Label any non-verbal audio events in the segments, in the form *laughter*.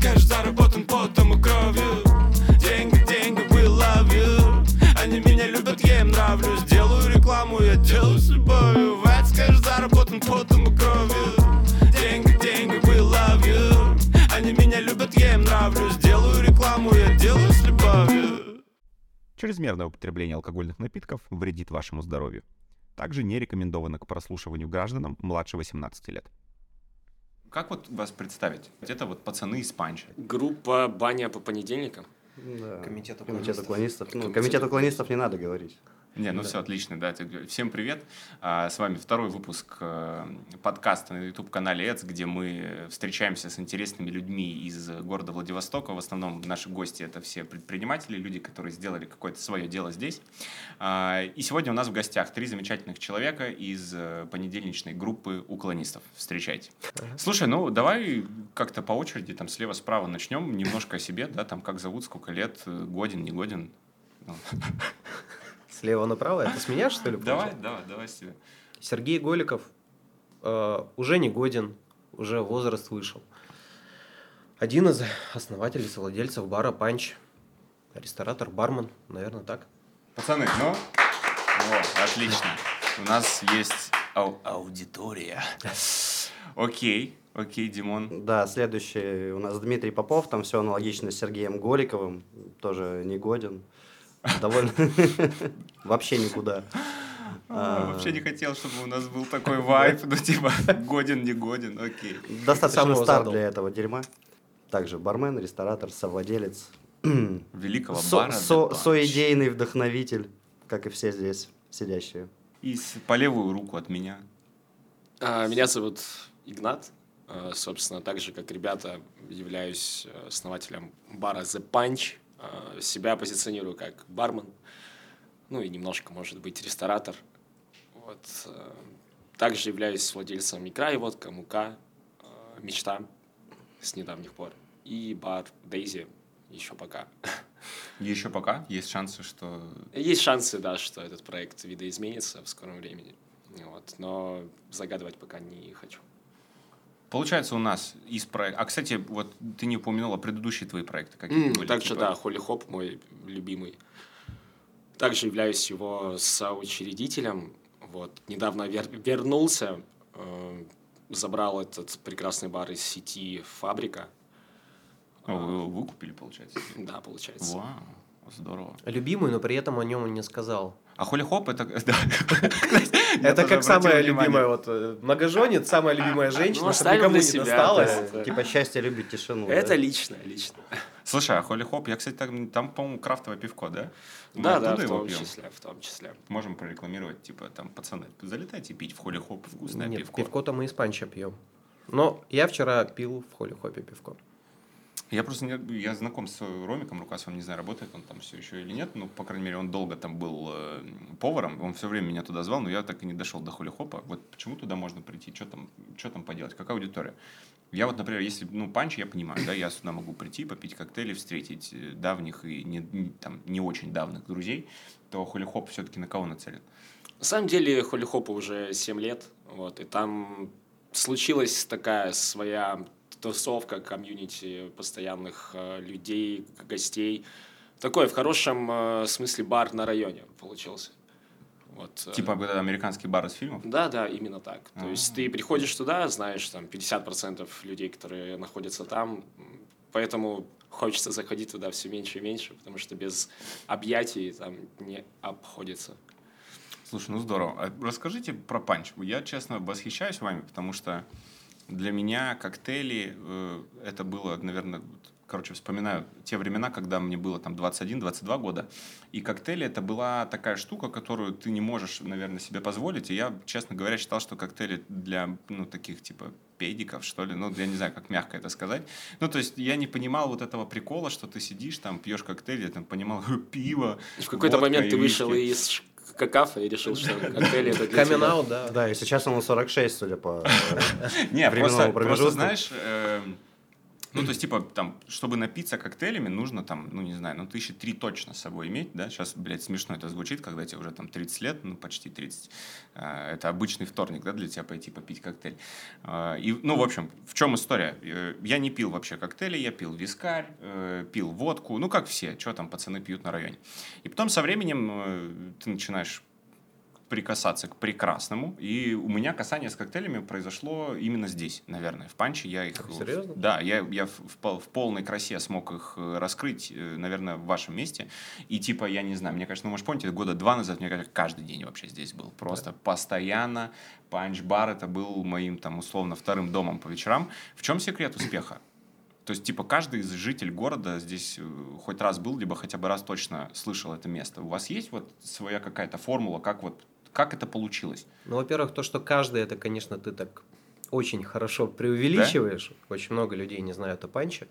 кэш заработан потом и кровью. Деньги, деньги, we love you. Они меня любят, я им нравлюсь. Делаю рекламу, я делаю с любовью. Вэц кэш заработан потом и кровью. Деньги, деньги, we love you. Они меня любят, я им нравлюсь. Делаю рекламу, я делаю с любовью. Чрезмерное употребление алкогольных напитков вредит вашему здоровью. Также не рекомендовано к прослушиванию гражданам младше 18 лет. Как вот вас представить? Это вот пацаны из панча. Группа «Баня по понедельникам». Да. Комитет Комитет уклонистов. уклонистов. Ну, комитет уклонистов не надо говорить. Не, ну все отлично, да. Всем привет. А, С вами второй выпуск э, подкаста на YouTube-канале ЭЦ, где мы встречаемся с интересными людьми из города Владивостока. В основном наши гости — это все предприниматели, люди, которые сделали какое-то свое дело здесь. А, И сегодня у нас в гостях три замечательных человека из э, понедельничной группы уклонистов. Встречайте. Слушай, ну давай как-то по очереди, там слева-справа начнем. Немножко о себе, да, там как зовут, сколько лет, э, годен, не годен. *laughs* Слева направо, это с меня, что ли? Давай, давай, давай с тебя. Сергей Голиков э, уже не годен, уже возраст вышел. Один из основателей, совладельцев бара «Панч». Ресторатор, бармен, наверное, так. Пацаны, ну, о, отлично. У нас есть ау- аудитория. Окей, окей, Димон. Да, следующий у нас Дмитрий Попов, там все аналогично с Сергеем Голиковым, тоже не годен. Довольно *laughs* вообще никуда. А, Вообще не хотел, чтобы у нас был такой вайп, ну типа *laughs* годен, не годен, окей. Достаточно стар для этого дерьма. Также бармен, ресторатор, совладелец, *clears throat* Великого со- бара. со- соидейный вдохновитель, как и все здесь сидящие. И с- по левую руку от меня. А, Меня зовут Игнат. А, Собственно, так же, как ребята, являюсь э, основателем бара The Punch. А, Себя позиционирую как бармен. Ну и немножко, может быть, ресторатор. Вот. э, Также являюсь владельцем икра и водка, мука, э, мечта с недавних пор. И бар Дейзи еще пока. Еще пока есть шансы, что... Есть шансы, да, что этот проект видоизменится в скором времени. Вот. Но загадывать пока не хочу. Получается у нас из проекта... А, кстати, вот ты не упомянула предыдущие твои проекты. Какие М, были? Также, Типа, да, Холли Хоп мой любимый. Также являюсь его соучредителем. Вот. Недавно вер- вернулся, э, забрал этот прекрасный бар из сети «Фабрика». о, Вы его выкупили, получается? Да, получается. Вау, здорово. Любимый, но при этом о нем не сказал. А холи хоп это... *laughs* Это как самая любимая, вот, э, многоженец, самая любимая женщина, ну, чтобы никому не досталось. Типа счастье любит тишину. Это лично, лично. Слушай, а холи хоп, я, кстати, там, там, по-моему, крафтовое пивко, да? Мы Да, да, в его том пьем? числе, в том числе. Можем прорекламировать, типа, там, пацаны, залетайте пить в холи хоп вкусное Нет, пивко. пивко-то мы из панча пьем. Но я вчера пил в холли-хопе пивко. Я просто не, я знаком с Ромиком Рукасовым, не знаю, работает он там все еще или нет, ну, по крайней мере, он долго там был э, поваром, он все время меня туда звал, но я так и не дошел до холи хопа. Вот почему туда можно прийти, что там, что там поделать, какая аудитория? Я вот, например, если, ну, панч, я понимаю, да, я сюда могу прийти, попить коктейли, встретить э, давних и не, не- там, не очень давних друзей, то холи хоп все-таки на кого нацелен? На самом деле Холли Хопу уже 7 лет, вот, и там случилась такая своя тусовка, комьюнити постоянных э, людей, гостей. Такой, в хорошем э, смысле, бар на районе получился. Вот, э, Типа американский бар из фильмов? Да, да, именно так. То А. есть ты приходишь туда, знаешь, там 50% людей, которые находятся там, поэтому хочется заходить туда все меньше и меньше, потому что без объятий там не обходится. Слушай, ну здорово. А расскажите про панч. Я, честно, восхищаюсь вами, потому что для меня коктейли э, это было, наверное, короче, вспоминаю те времена, когда мне было там 21-22 года, и коктейли это была такая штука, которую ты не можешь, наверное, себе позволить, и я, честно говоря, считал, что коктейли для, ну, таких, типа, педиков, что ли, ну, я не знаю, как мягко это сказать. Ну, то есть я не понимал вот этого прикола, что ты сидишь там, пьешь коктейли, я там понимал *laughs* пиво, В какой-то момент ты вышел из какафа и решил, что *laughs* коктейли это для тебя. Да. Да, и сейчас ему 46, судя по... *laughs* Не, временному просто, просто промежутку. знаешь, эм, Ну, то есть, типа, там, чтобы напиться коктейлями, нужно там, ну, не знаю, ну, тысячи три точно с собой иметь, да? Сейчас, блядь, смешно это звучит, когда тебе уже там 30 лет, ну, почти 30. А, Это обычный вторник, да, для тебя пойти попить коктейль. А, И, ну, в общем, в чем история? Э, Я не пил вообще коктейли, я пил вискарь, э, пил водку, ну, как все, что там пацаны пьют на районе. И потом со временем э, ты начинаешь прикасаться к прекрасному. И у меня касание с коктейлями произошло именно здесь, наверное, в панче. Я их... Серьезно? Да, я, я в, в в полной красе смог их э, раскрыть, э, наверное, в вашем месте. И типа, я не знаю, мне кажется, ну, может, помните, года два назад, мне кажется, каждый день вообще здесь был. Просто постоянно. Панч-бар это был моим, там, условно, вторым домом по вечерам. В чем секрет успеха? То есть, типа, каждый из жителей города здесь э, хоть раз был, либо хотя бы раз точно слышал это место. У вас есть вот своя какая-то формула, как вот как это получилось? Ну, во-первых, то, что каждый, это, конечно, ты так очень хорошо преувеличиваешь. Очень много людей не знают о панче.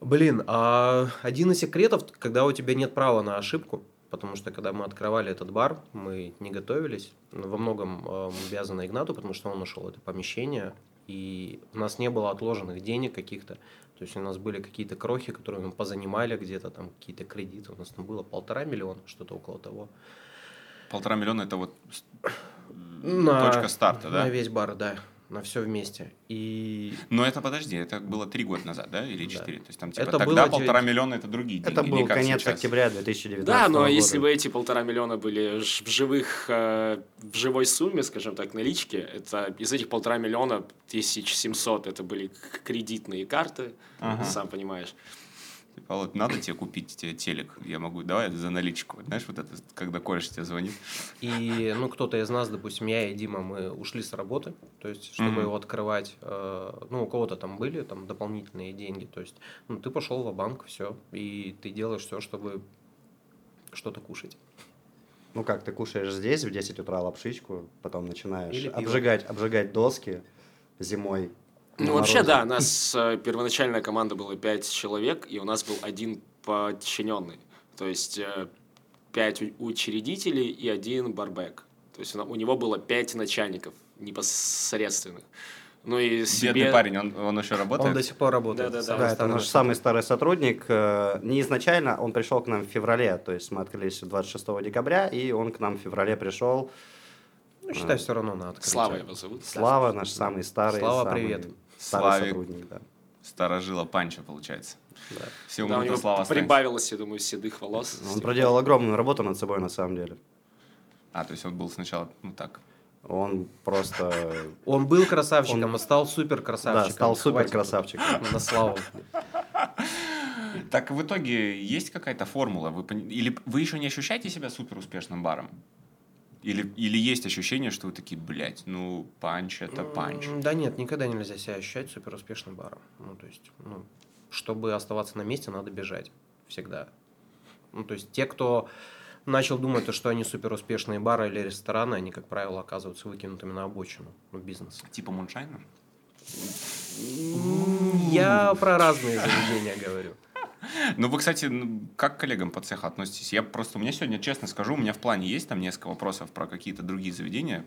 Блин, а один из секретов, когда у тебя нет права на ошибку, потому что когда мы открывали этот бар, мы не готовились. Ну, Во многом э, обязаны Игнату, потому что он нашел это помещение, и у нас не было отложенных денег каких-то. То есть у нас были какие-то крохи, которые мы позанимали где-то, там какие-то кредиты. У нас там было полтора миллиона, что-то около того. Полтора миллиона это вот На- точка старта, да? На весь бар, да. На все вместе. И Но это подожди, это было три года назад, да, или Да. четыре? То есть там типа Это тогда было полтора миллиона это другие деньги. Это был конец сейчас. октября 2019 Да, но года. если бы эти полтора миллиона были в живых, э, в живой сумме, скажем так, налички, это из этих полтора миллиона 1700 это были кредитные карты, Ага. сам понимаешь. Типа, вот надо тебе купить тебе телек, я могу, давай за наличку. Знаешь, вот это, когда кореш тебе звонит. И, ну, кто-то из нас, допустим, я и Дима, мы ушли с работы, то есть, чтобы Мгм. его открывать, э, ну, у кого-то там были там дополнительные деньги, то есть, ну, ты пошел в банк, все, и ты делаешь все, чтобы что-то кушать. Ну как, ты кушаешь здесь в 10 утра лапшичку, потом начинаешь Или пиво. обжигать, обжигать доски зимой. Ну, на вообще, морозе. да, у нас э, первоначальная команда была пять человек, и у нас был один подчиненный. То есть э, пять у- учредителей и один барбек. То есть у него было пять начальников непосредственных. Ну и себе... Бедный парень, он, он еще работает? Он до сих пор работает. Да-да-да. Самый Да, это старый наш самый старый сотрудник. Э, Не изначально, он пришел к нам в феврале, то есть мы открылись 26 декабря, и он к нам в феврале пришел. Ну, считай, все равно на открытие. Слава его зовут. Слава, наш самый старый. Слава, самый привет. Старый Славик. сотрудник, да. Старожила Панча, получается. Да. Все Да, у него а останется. прибавилось, я думаю, седых волос. Он проделал огромную работу над собой, на самом деле. А, то есть он был сначала, ну так. Он просто... *laughs* Он был красавчиком, Он- а стал супер красавчиком. Да, стал супер красавчиком. На славу. Так в итоге есть какая-то формула? Вы, или вы еще не ощущаете себя супер успешным баром? Или, или есть ощущение, что вы такие, блядь, ну, Punch это Punch. Да нет, никогда нельзя себя ощущать супер успешным баром. Ну, то есть, ну, чтобы оставаться на месте, надо бежать. Всегда. Ну, то есть, те, кто начал думать, то, что они супер успешные бары или рестораны, они, как правило, оказываются выкинутыми на обочину ну, бизнеса. Типа Moonshine а? Я про разные заведения говорю. Ну, вы, кстати, как к коллегам по цеху относитесь? Я просто, у меня сегодня, честно скажу, у меня в плане есть там несколько вопросов про какие-то другие заведения.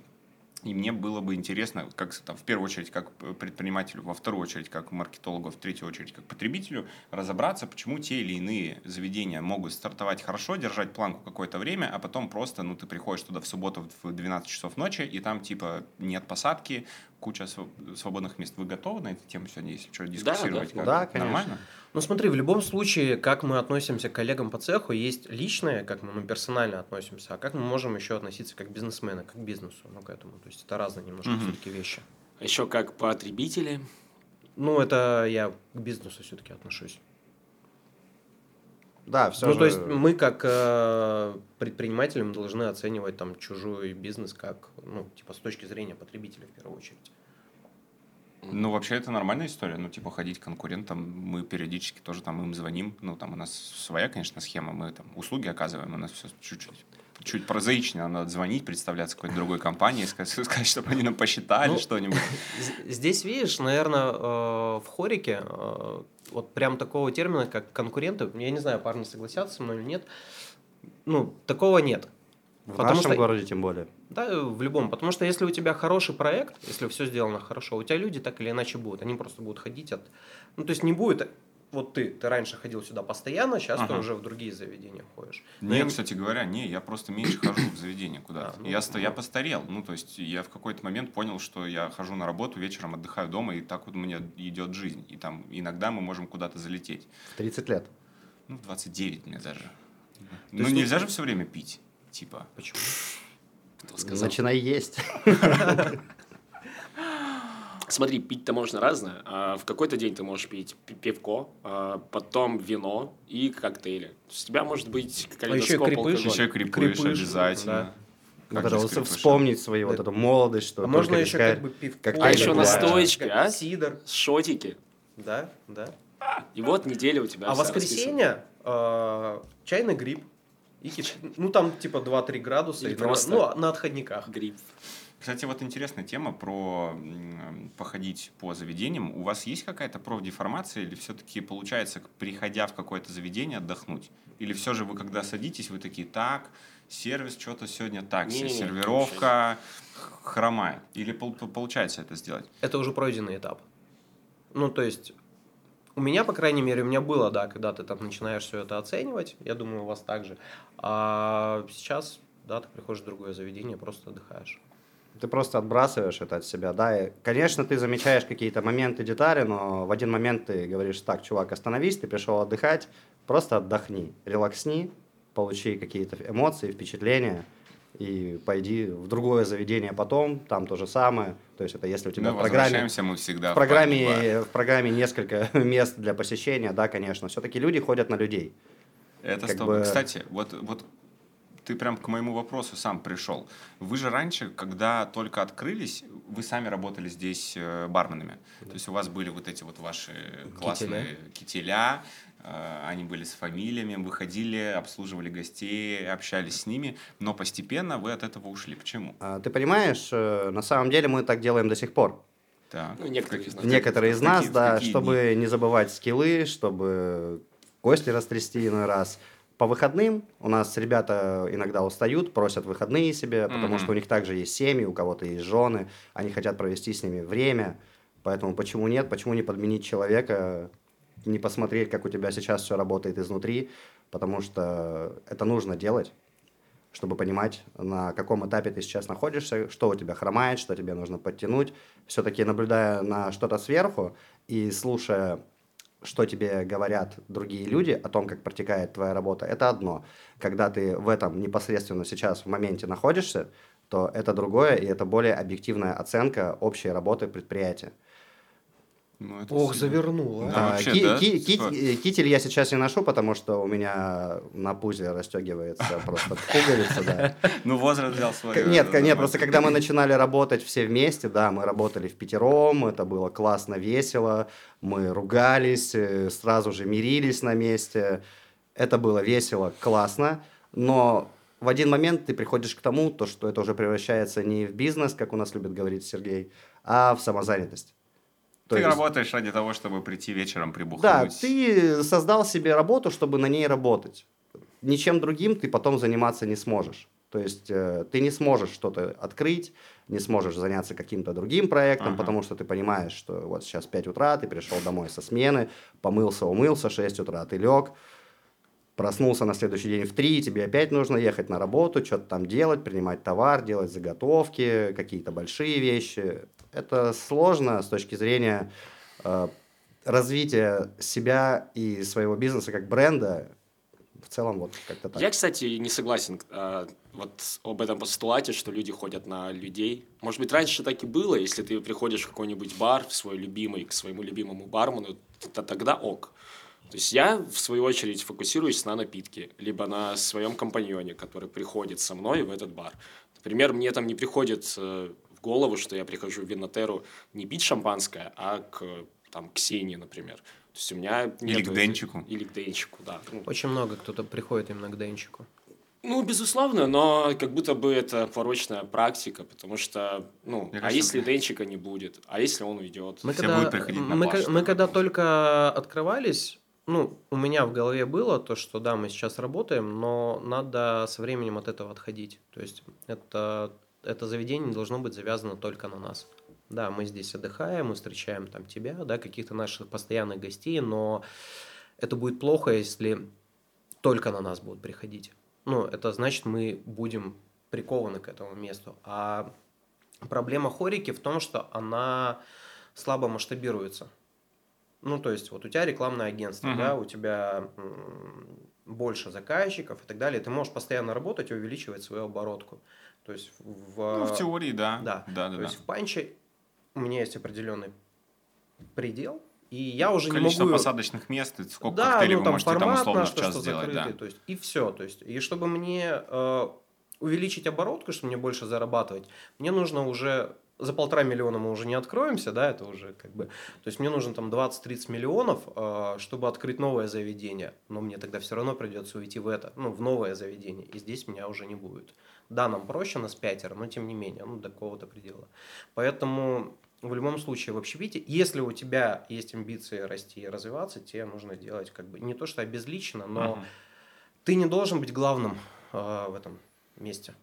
И мне было бы интересно, как там, в первую очередь, как предпринимателю, во вторую очередь, как маркетологу, в третью очередь, как потребителю, разобраться, почему те или иные заведения могут стартовать хорошо, держать планку какое-то время, а потом просто, ну, ты приходишь туда в субботу в 12 часов ночи, и там, типа, нет посадки, куча св- свободных мест. Вы готовы на эту тему сегодня, если что, дискуссировать? да. как? Да, конечно. Нормально? Ну, смотри, в любом случае, как мы относимся к коллегам по цеху, есть личное, как мы ну, персонально относимся, а как мы можем еще относиться как бизнесмены, как к бизнесу, ну, к этому. То есть это разные немножко Мгм. все-таки вещи. А еще как потребители. Ну, это я к бизнесу все-таки отношусь. Да, все ну, же... то есть мы как э, предприниматели мы должны оценивать там чужой бизнес как, ну, типа с точки зрения потребителя в первую очередь. Ну, вообще, это нормальная история. Ну, типа, ходить к конкурентам, мы периодически тоже там им звоним. Ну, там у нас своя, конечно, схема. Мы там услуги оказываем, у нас все чуть-чуть чуть прозаичнее. Надо звонить, представляться какой-то другой компании, сказать, *laughs* сказать, чтобы они нам посчитали Ну, что-нибудь. Здесь, видишь, наверное, в хорике э, вот прям такого термина, как конкуренты, я не знаю, парни согласятся со мной или нет, ну, такого нет. В Потому нашем что- городе тем более. Да, в любом. Потому что если у тебя хороший проект, если все сделано хорошо, у тебя люди так или иначе будут. Они просто будут ходить от... Ну, то есть не будет... Вот ты, ты раньше ходил сюда постоянно, сейчас ты Ага. уже в другие заведения ходишь. Не, Ну, и- кстати говоря, не, я просто меньше *coughs* хожу в заведение куда-то. А, ну, я, ста- я ну. постарел. Ну, то есть я в какой-то момент понял, что я хожу на работу, вечером отдыхаю дома, и так вот у меня идет жизнь. И там иногда мы можем куда-то залететь. В 30 лет. Ну, в 29 мне даже. Ну, есть нельзя же все время пить. Типа. Почему? Кто сказал? Начинай есть. *laughs* Смотри, пить-то можно разное. А в какой-то день ты можешь пить пи- пивко, а потом вино и коктейли. То есть у тебя может быть еще и калейдоскоп крепыш. алкоголя. Еще крепыш, Крепыш, обязательно. да. Как Надо вот вспомнить свою вот эту молодость, что А можно еще как бы пивко. коктейли А еще настойки, а? Сидор. Шотики. Да, да. И вот неделя у тебя А воскресенье э, чайный гриб. И Ну, там типа 2-3 градуса. Или и на- просто- Ну, на отходниках. Гриб. Кстати, вот интересная тема про походить по заведениям. У вас есть какая-то профдеформация или все-таки получается, приходя в какое-то заведение, отдохнуть? Или все же вы, когда садитесь, вы такие, так, сервис что-то сегодня так, Не-не-не, сервировка х- хромает? Или пол- пол- получается это сделать? Это уже пройденный этап. Ну, то есть, у меня, по крайней мере, у меня было, да, когда ты там начинаешь все это оценивать, я думаю, у вас также. А сейчас, да, ты приходишь в другое заведение, просто отдыхаешь. Ты просто отбрасываешь это от себя, да. И, конечно, ты замечаешь какие-то моменты, детали, но в один момент ты говоришь, так, чувак, остановись, ты пришел отдыхать, просто отдохни, релаксни, получи какие-то эмоции, впечатления и пойди в другое заведение потом, там то же самое. То есть это если у тебя Мы в программе... мы всегда В программе, в программе несколько *laughs* мест для посещения, да, конечно. Все-таки люди ходят на людей. Это стоп. бы- Кстати, вот, вот ты прям к моему вопросу сам пришел. Вы же раньше, когда только открылись, вы сами работали здесь э, барменами. То есть у вас были вот эти вот ваши классные кителя, э, они были с фамилиями, вы ходили, обслуживали гостей, общались с ними, но постепенно вы от этого ушли. Почему? А, Ты понимаешь, э, на самом деле мы так делаем до сих пор. Так. Ну, некоторые из нас. Некоторые из нас, какие- да, какие чтобы не забывать скиллы, чтобы кости растрясти иной раз. По выходным у нас ребята иногда устают, просят выходные себе, потому Мгм. что у них также есть семьи, у кого-то есть жены, они хотят провести с ними время. Поэтому почему нет, почему не подменить человека, не посмотреть, как у тебя сейчас все работает изнутри, потому что это нужно делать, чтобы понимать, на каком этапе ты сейчас находишься, что у тебя хромает, что тебе нужно подтянуть. Все-таки наблюдая на что-то сверху и слушая, что тебе говорят другие люди о том, как протекает твоя работа, это одно. Когда ты в этом непосредственно сейчас в моменте находишься, то это другое, и это более объективная оценка общей работы предприятия. Ну, это Ох, сильно. завернула. Да, А, вообще, ки- да? ки- ки- Что? э, Китель я сейчас не ношу, потому что у меня на пузе расстегивается просто пуговица, да. *laughs* Ну, возраст взял свой. Нет, нет, просто когда мы начинали работать все вместе, да, мы работали в пятером, это было классно, весело, мы ругались, э, сразу же мирились на месте, это было весело, классно, но в один момент ты приходишь к тому, то, что это уже превращается не в бизнес, как у нас любит говорить Сергей, а в самозанятость. Ты есть- работаешь ради того, чтобы прийти вечером прибухнуть. да, ты создал себе работу, чтобы на ней работать. Ничем другим ты потом заниматься не сможешь. То есть э, ты не сможешь что-то открыть, не сможешь заняться каким-то другим проектом, Ага. потому что ты понимаешь, что вот сейчас 5 утра, ты пришел домой со смены, помылся, умылся, 6 утра ты лег, проснулся на следующий день в 3, тебе опять нужно ехать на работу, что-то там делать, принимать товар, делать заготовки, какие-то большие вещи. Это сложно с точки зрения э, развития себя и своего бизнеса как бренда. В целом вот как-то так. Я, кстати, не согласен э, вот об этом постулате, что люди ходят на людей. Может быть, раньше так и было, если ты приходишь в какой-нибудь бар, в свой любимый, к своему любимому бармену, то тогда ок. То есть я, в свою очередь, фокусируюсь на напитке, либо на своем компаньоне, который приходит со мной в этот бар. Например, мне там не приходит э, голову, что я прихожу в Винотеру не пить шампанское, а к там, Ксении, например. То есть у меня Или нету к Денчику. Или к Денчику, да. Ну, Очень много кто-то приходит именно к Денчику. ну, безусловно, но как будто бы это порочная практика, потому что, ну, Мне а кажется, если Денчика не будет, а если он уйдет? Мы Все когда, будут приходить на мы, баш, ка- мы да, когда только открывались, ну, у меня в голове было то, что да, мы сейчас работаем, но надо со временем от этого отходить. То есть это, это заведение не должно быть завязано только на нас. Да, мы здесь отдыхаем, мы встречаем там тебя, да, каких-то наших постоянных гостей, но это будет плохо, если только на нас будут приходить. Ну, это значит, мы будем прикованы к этому месту. А проблема хорики в том, что она слабо масштабируется. Ну, то есть, вот у тебя рекламное агентство, Мгм. да, у тебя больше заказчиков и так далее. Ты можешь постоянно работать и увеличивать свою оборотку. То есть в, Ну, в теории, да. да. Да, да, то да. есть в панче у меня есть определенный предел, и я уже Количество не могу... посадочных мест, сколько да, коктейлей ну, вы там можете там формат условно наш, в час что сделать, да. закрытый, то есть и все, то есть и чтобы мне э, увеличить оборотку, чтобы мне больше зарабатывать, мне нужно уже за полтора миллиона мы уже не откроемся, да, это уже как бы, то есть мне нужно там 20-30 миллионов, э, чтобы открыть новое заведение, но мне тогда все равно придется уйти в это, ну, в новое заведение, и здесь меня уже не будет. Да, нам проще, нас пятеро, но тем не менее, ну, до какого-то предела. Поэтому в любом случае в общепите, если у тебя есть амбиции расти и развиваться, тебе нужно делать как бы не то, что обезлично, но Мгм. ты не должен быть главным э, в этом месте.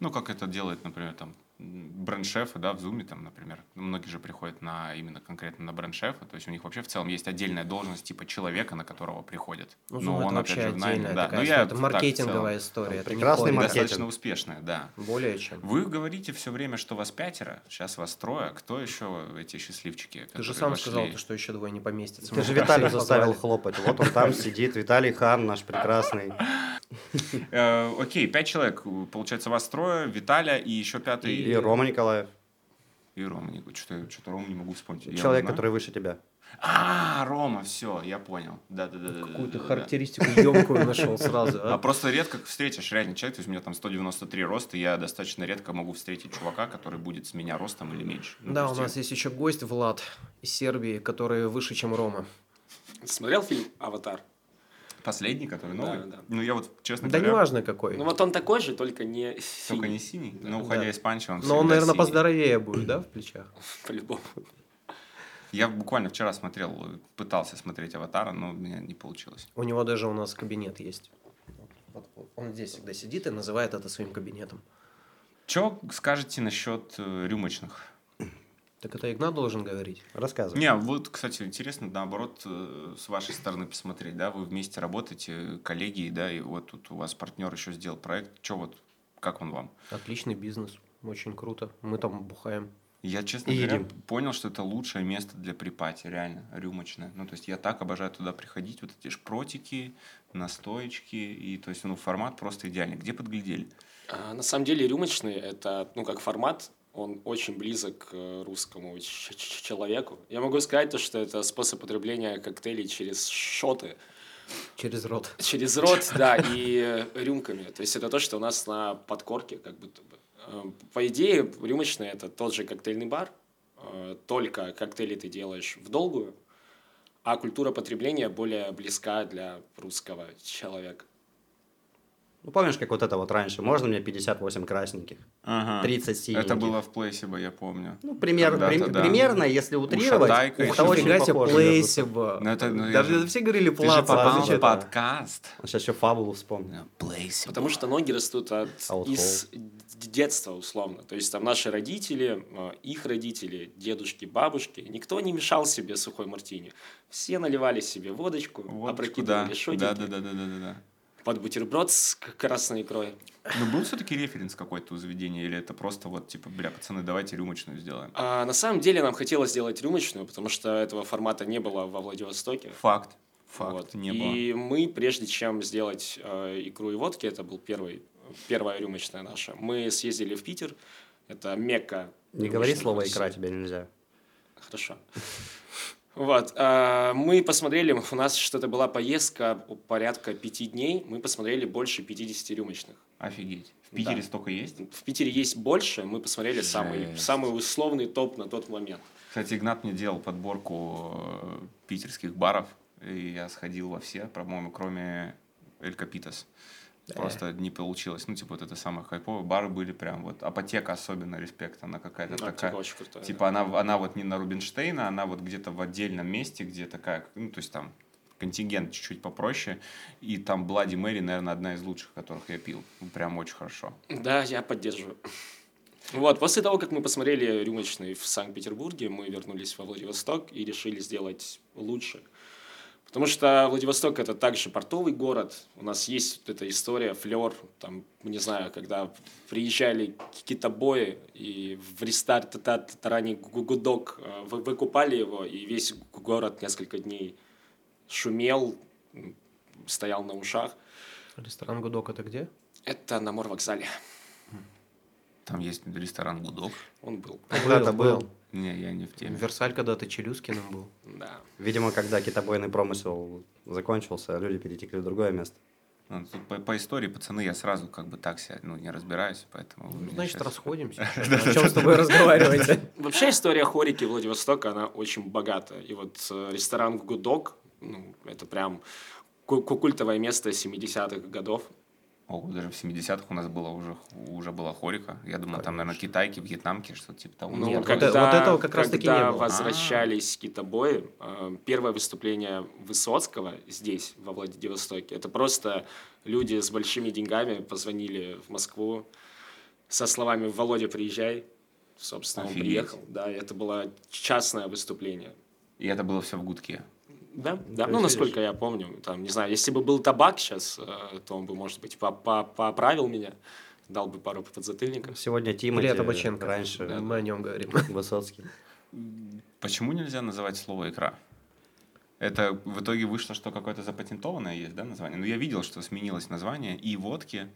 Ну, как это делает, например, там бренд-шефы, да, в Зуме, там, например. Многие же приходят на именно конкретно на бренд-шефа, то есть у них вообще в целом есть отдельная должность типа человека, на которого приходят. Ну, Но Zoom это он, вообще опять же, в найме, отдельная да. такая Ну, история, я это так маркетинговая история. это прекрасный маркетинг. Достаточно успешная, да. Более чем. Вы говорите все время, что вас пятеро, сейчас вас трое. Кто еще эти счастливчики? Ты же сам вошли? сказал, то, что еще двое не поместится. Ты же Виталий заставил хлопать. Вот он там сидит, Виталий Хан, наш прекрасный. Э, окей, пять человек. Получается, вас трое, Виталя и еще пятый. И Рома Николаев. И Рома. не- Что-то, что-то Рому не могу вспомнить. Человек, который выше тебя. А, Рома, все, я понял. Да, да, да, да. Какую-то да, да, характеристику емкую нашел сразу. А а? просто редко встретишь реальный человек, то есть у меня там 193 роста, и я достаточно редко могу встретить чувака, который будет с меня ростом или меньше. Ну, Да, у нас есть еще гость Влад из Сербии, который выше, чем Рома. Смотрел фильм «Аватар»? Последний, который новый. Да, да. Ну, я вот, честно Да говоря, неважно какой. Ну вот он такой же, только не только синий, не синий, Да. но уходя Да. из панча, он Но он, наверное, синий. поздоровее будет, да, в плечах? *laughs* по-любому. Я буквально вчера смотрел, пытался смотреть «Аватара», но у меня не получилось. У него даже у нас кабинет есть. Вот, он здесь всегда сидит и называет это своим кабинетом. Че скажете насчет э, рюмочных? Так это Игнат должен говорить. Рассказывай. Не, вот, кстати, интересно, наоборот, э, с вашей стороны посмотреть, да, вы вместе работаете, коллеги, да, и вот тут у вас партнер еще сделал проект, что вот, как он вам? Отличный бизнес. Очень круто. Мы там бухаем. Я, честно И говоря, едим. понял, что это лучшее место для припати, реально, рюмочное. Ну, то есть я так обожаю туда приходить, вот эти шпротики, настоечки, и, то есть, ну, формат просто идеальный. Где подглядели? А, на самом деле рюмочный это, ну, как формат, он очень близок к э, русскому человеку. Я могу сказать то, что это способ потребления коктейлей через шоты, Через рот. через рот, да, и рюмками. То есть это то, что у нас на подкорке, как будто бы. Э, По идее, рюмочный это тот же коктейльный бар, э, только коктейли ты делаешь в долгую, а культура потребления более близка для русского человека. Ну, помнишь, как вот это вот раньше? Можно мне 58 красненьких? Ага. 30 синеньких? Это было в Плейсибо, я помню. Ну, пример, прим- да. примерно, если утрировать, Ушатайка это еще. очень похоже плейсиба. Ну, это, ну, Даже же- все говорили Ты же подкаст. Сейчас еще фабулу вспомнил. Плейсибо. Потому что ноги растут от, Outfall. из детства, условно. То есть там наши родители, э, их родители, дедушки, бабушки, никто не мешал себе сухой мартини. Все наливали себе водочку, Вот опрокидывали да. шотики Да, да, да, да, да, да, да. Под бутерброд с красной икрой. Ну, был все-таки референс какой-то у заведения, или это просто вот, типа, бля, пацаны, давайте рюмочную сделаем? А на самом деле нам хотелось сделать рюмочную, потому что этого формата не было во Владивостоке. Факт. Факт, Вот. не и мы, прежде чем сделать э, икру и водки, это был первый, первая рюмочная наша, мы съездили в Питер, это Мекка. Не говори слово. «икра», тебе нельзя. Хорошо. Вот, а, мы посмотрели, у нас что-то была поездка порядка пяти дней, мы посмотрели больше 50 рюмочных. Офигеть. В Питере Да. столько есть? В Питере есть больше, мы посмотрели самый, Жесть. самый условный топ на тот момент. Кстати, Игнат мне делал подборку э, питерских баров, и я сходил во все, по-моему, кроме Эль Капитас. Просто не получилось. Ну, типа, вот это самое хайповое. Бары были прям вот... Апотека особенно, респект. Она какая-то Ну, такая... типа, очень крутая. Типа она, она вот не на Рубинштейна, она вот где-то в отдельном месте, где такая, ну, то есть там контингент чуть-чуть попроще. И там Блади Мэри, наверное, одна из лучших, которых я пил. Прям очень хорошо. Да, я поддерживаю. Вот, после того, как мы посмотрели рюмочный в Санкт-Петербурге, мы вернулись во Владивосток и решили сделать лучше. Потому что Владивосток это также портовый город. У нас есть вот эта история, флер, там, не знаю, когда приезжали китобои и в ресторане Гудок э, вы- выкупали его, и весь город несколько дней шумел, стоял на ушах. Ресторан Гудок это где? Это на морвокзале. Там есть ресторан Гудок. Он был. Когда-то был. Не, я не в теме. Версаль когда-то Челюскиным был. Да. Видимо, когда китобойный промысел закончился, люди перетекли в другое место. Ну, тут по, по истории, пацаны, я сразу как бы так себя, ну, не разбираюсь, поэтому... Ну, значит, щас- расходимся. *laughs* О чем с тобой разговаривать? *laughs* Вообще история хорики Владивостока, она очень богата. И вот э, ресторан Гудок, ну, это прям ку- ку- культовое место 70-х годов. О, даже в 70-х у нас было уже, уже была хорика. Я думал, там, наверное, китайки, вьетнамки, что-то типа того. Ну, Нет, когда, это- вот этого как раз-таки когда не было. возвращались китобои, э, первое выступление Высоцкого здесь, во Владивостоке, это просто люди с большими деньгами позвонили в Москву со словами «Володя, приезжай». Собственно, он Офигеть. приехал. Да, это было частное выступление. И это было все в гудке. Да, да. Ну, насколько я помню, там, не знаю, если бы был табак сейчас, э, то он бы, может быть, по- по- поправил меня, дал бы пару подзатыльников. Сегодня Тимати, Илья Табаченко. раньше Мы о нем говорим. *laughs* Высоцкий. Почему нельзя называть слово «икра»? Это в итоге вышло, что какое-то запатентованное есть, да, название? Ну, я видел, что сменилось название и водки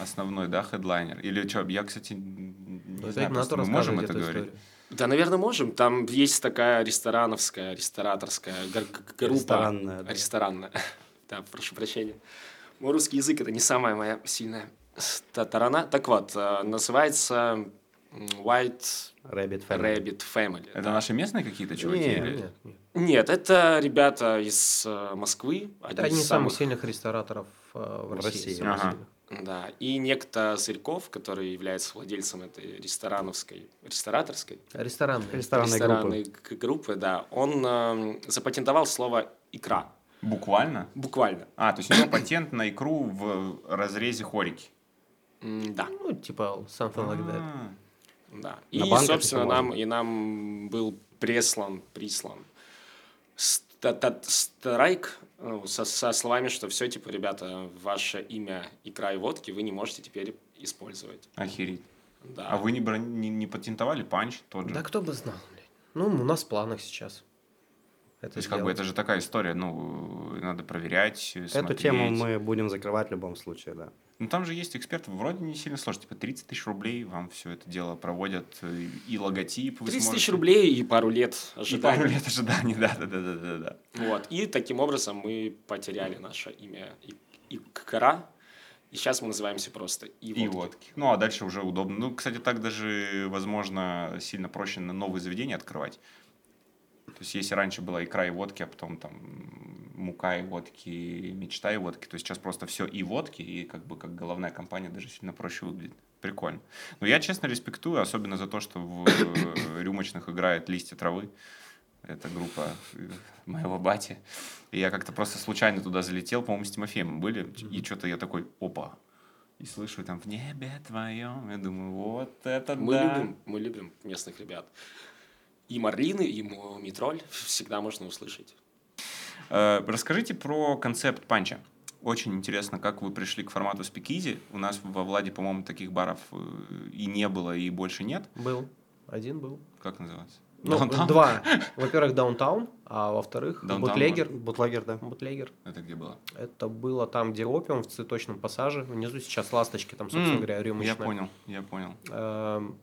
основной, да, хедлайнер. Или что, я, кстати, не Это знаю, мы можем это говорить? историю. Да, наверное, можем. Там есть такая ресторановская, рестораторская группа. Ресторанная, да. Ресторанная. *laughs* Да, прошу прощения. Мой русский язык – это не самая моя сильная сторона. Так вот, э, называется White Rabbit Family. Rabbit Family. Это да. наши местные какие-то чуваки? Не, или- Нет, нет. Нет, это ребята из э, Москвы. Это одни из самых сильных рестораторов э, в В России. России. самых Ага. Да, и некто Зырьков, который является владельцем этой ресторановской, рестораторской Ресторан. Ресторанной ресторанной группы. группы, да, он эм, запатентовал слово «икра». Буквально? Буквально. А, то есть у него патент на икру в разрезе хорики. М, Да, Ну, типа, something like that. А, да. И, собственно, ещё нам, и нам был прислан, прислан страйк ну, со, со словами, что все, типа, ребята, ваше имя икра и водки вы не можете теперь использовать. Охереть. Да. А вы не, брони- не, не патентовали панч тот же? Да кто бы знал, блядь. Ну, у нас в планах сейчас. Это То есть, как бы, это сделать. же такая история, ну, надо проверять, Эту смотреть. тему мы будем закрывать в любом случае, да. Ну, там же есть эксперты, вроде не сильно сложно. Типа 30 тысяч рублей вам все это дело проводят, э, и логотип вы 30 тысяч сможете- рублей и пару лет И ожидания. пару лет ожиданий, *laughs* да-да-да-да-да. Вот. И таким образом мы потеряли наше имя И- Икра. И сейчас мы называемся просто И Иводки. водки. Ну, а дальше уже удобно. Ну, кстати, так даже, возможно, сильно проще на новые заведения открывать. То есть, если раньше была икра и водки, а потом там мука и водки, мечта и водки, то сейчас просто все и водки, и как бы как головная компания даже сильно проще выглядит. Прикольно. Но я, честно, респектую, особенно за то, что в *coughs* рюмочных играет «Листья травы». Это группа э, моего бати. И я как-то просто случайно туда залетел, по-моему, с Тимофеем были, и что-то я такой, опа, и слышу там в небе твоем, я думаю, вот это Мы да. любим, мы любим местных ребят. И Марлины, и Митроль всегда можно услышать. Э, Расскажите про концепт панча. Очень интересно, как вы пришли к формату спикизи. У нас во Владе, по-моему, таких баров э, и не было, и больше нет. Был. Один был. Как называется? Ну, Даунтаун? два. *laughs* Во-первых, даунтаун, а во-вторых, бутлегер. Бутлегер, да. Бутлегер. Это где было? Это было там, где опиум, в цветочном пассаже. Внизу сейчас ласточки, там, собственно говоря, рюмочная. Я понял, я понял. Эм,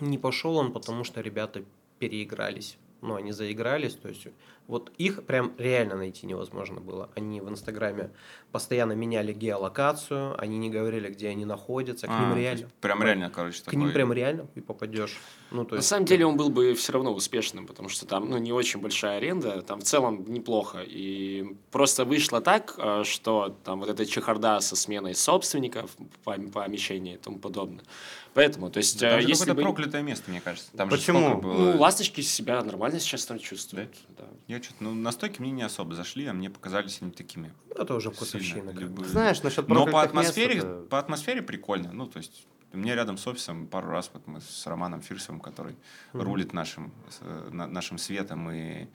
Не пошел он, потому что ребята переигрались. Ну, они заигрались, то есть вот их прям реально найти невозможно было. Они в Инстаграме постоянно меняли геолокацию, они не говорили, где они находятся, к А, ним реально. Прям реально, короче, К ним такой- прям реально и попадешь. Ну, то На есть, самом деле он был бы все равно успешным, потому что там ну, не очень большая аренда, там в целом неплохо. И просто вышло так, э, что там вот эта чехарда со сменой собственников, пом- помещений и тому подобное. Поэтому, то есть, э, же если какое-то бы... проклятое место, мне кажется. Там же Почему? столько было- Ну, ласточки себя нормально сейчас там чувствует. Да? Я что-то, ну, настойки мне не особо зашли, а мне показались они такими Это уже вкусовщина. как бы. любые. Знаешь, насчет Но по атмосфере, это- по атмосфере прикольно. Ну, то есть, у меня рядом с офисом пару раз вот мы с Романом Фирсовым, который рулит нашим, нашим светом и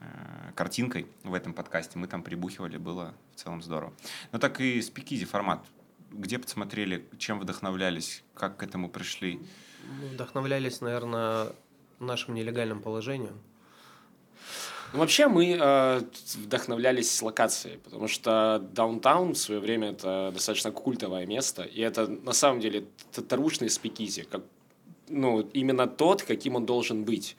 э, картинкой в этом подкасте, мы там прибухивали, было в целом здорово. Но так и спикизи формат. Где посмотрели, чем вдохновлялись, как к этому пришли? Ну, Вдохновлялись, наверное, нашим нелегальным положением. Ну, вообще мы э, вдохновлялись локацией, потому что даунтаун в свое время это достаточно культовое место, и это на самом деле татарушный спикизи, как, ну, именно тот, каким он должен быть.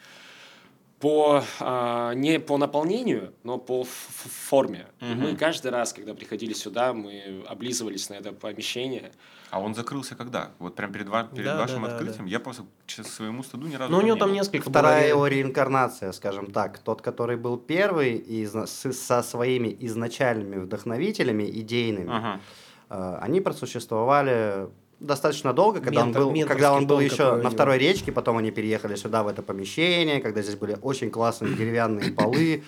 По, а, не по наполнению, но по форме. И Мы каждый раз, когда приходили сюда, мы облизывались на это помещение. А он закрылся когда? Вот прям перед, ва- перед Да, вашим да, да, открытием? Я просто к своему стыду ни разу Ну, у него не там несколько Вторая было- его реинкарнация, скажем так. Тот, который был первый и с- со своими изначальными вдохновителями, идейными, Ага. э, они просуществовали достаточно долго, когда он Ментор- был, менторский когда он был еще на второй речке, потом они переехали сюда, в это помещение, когда здесь были очень классные деревянные полы,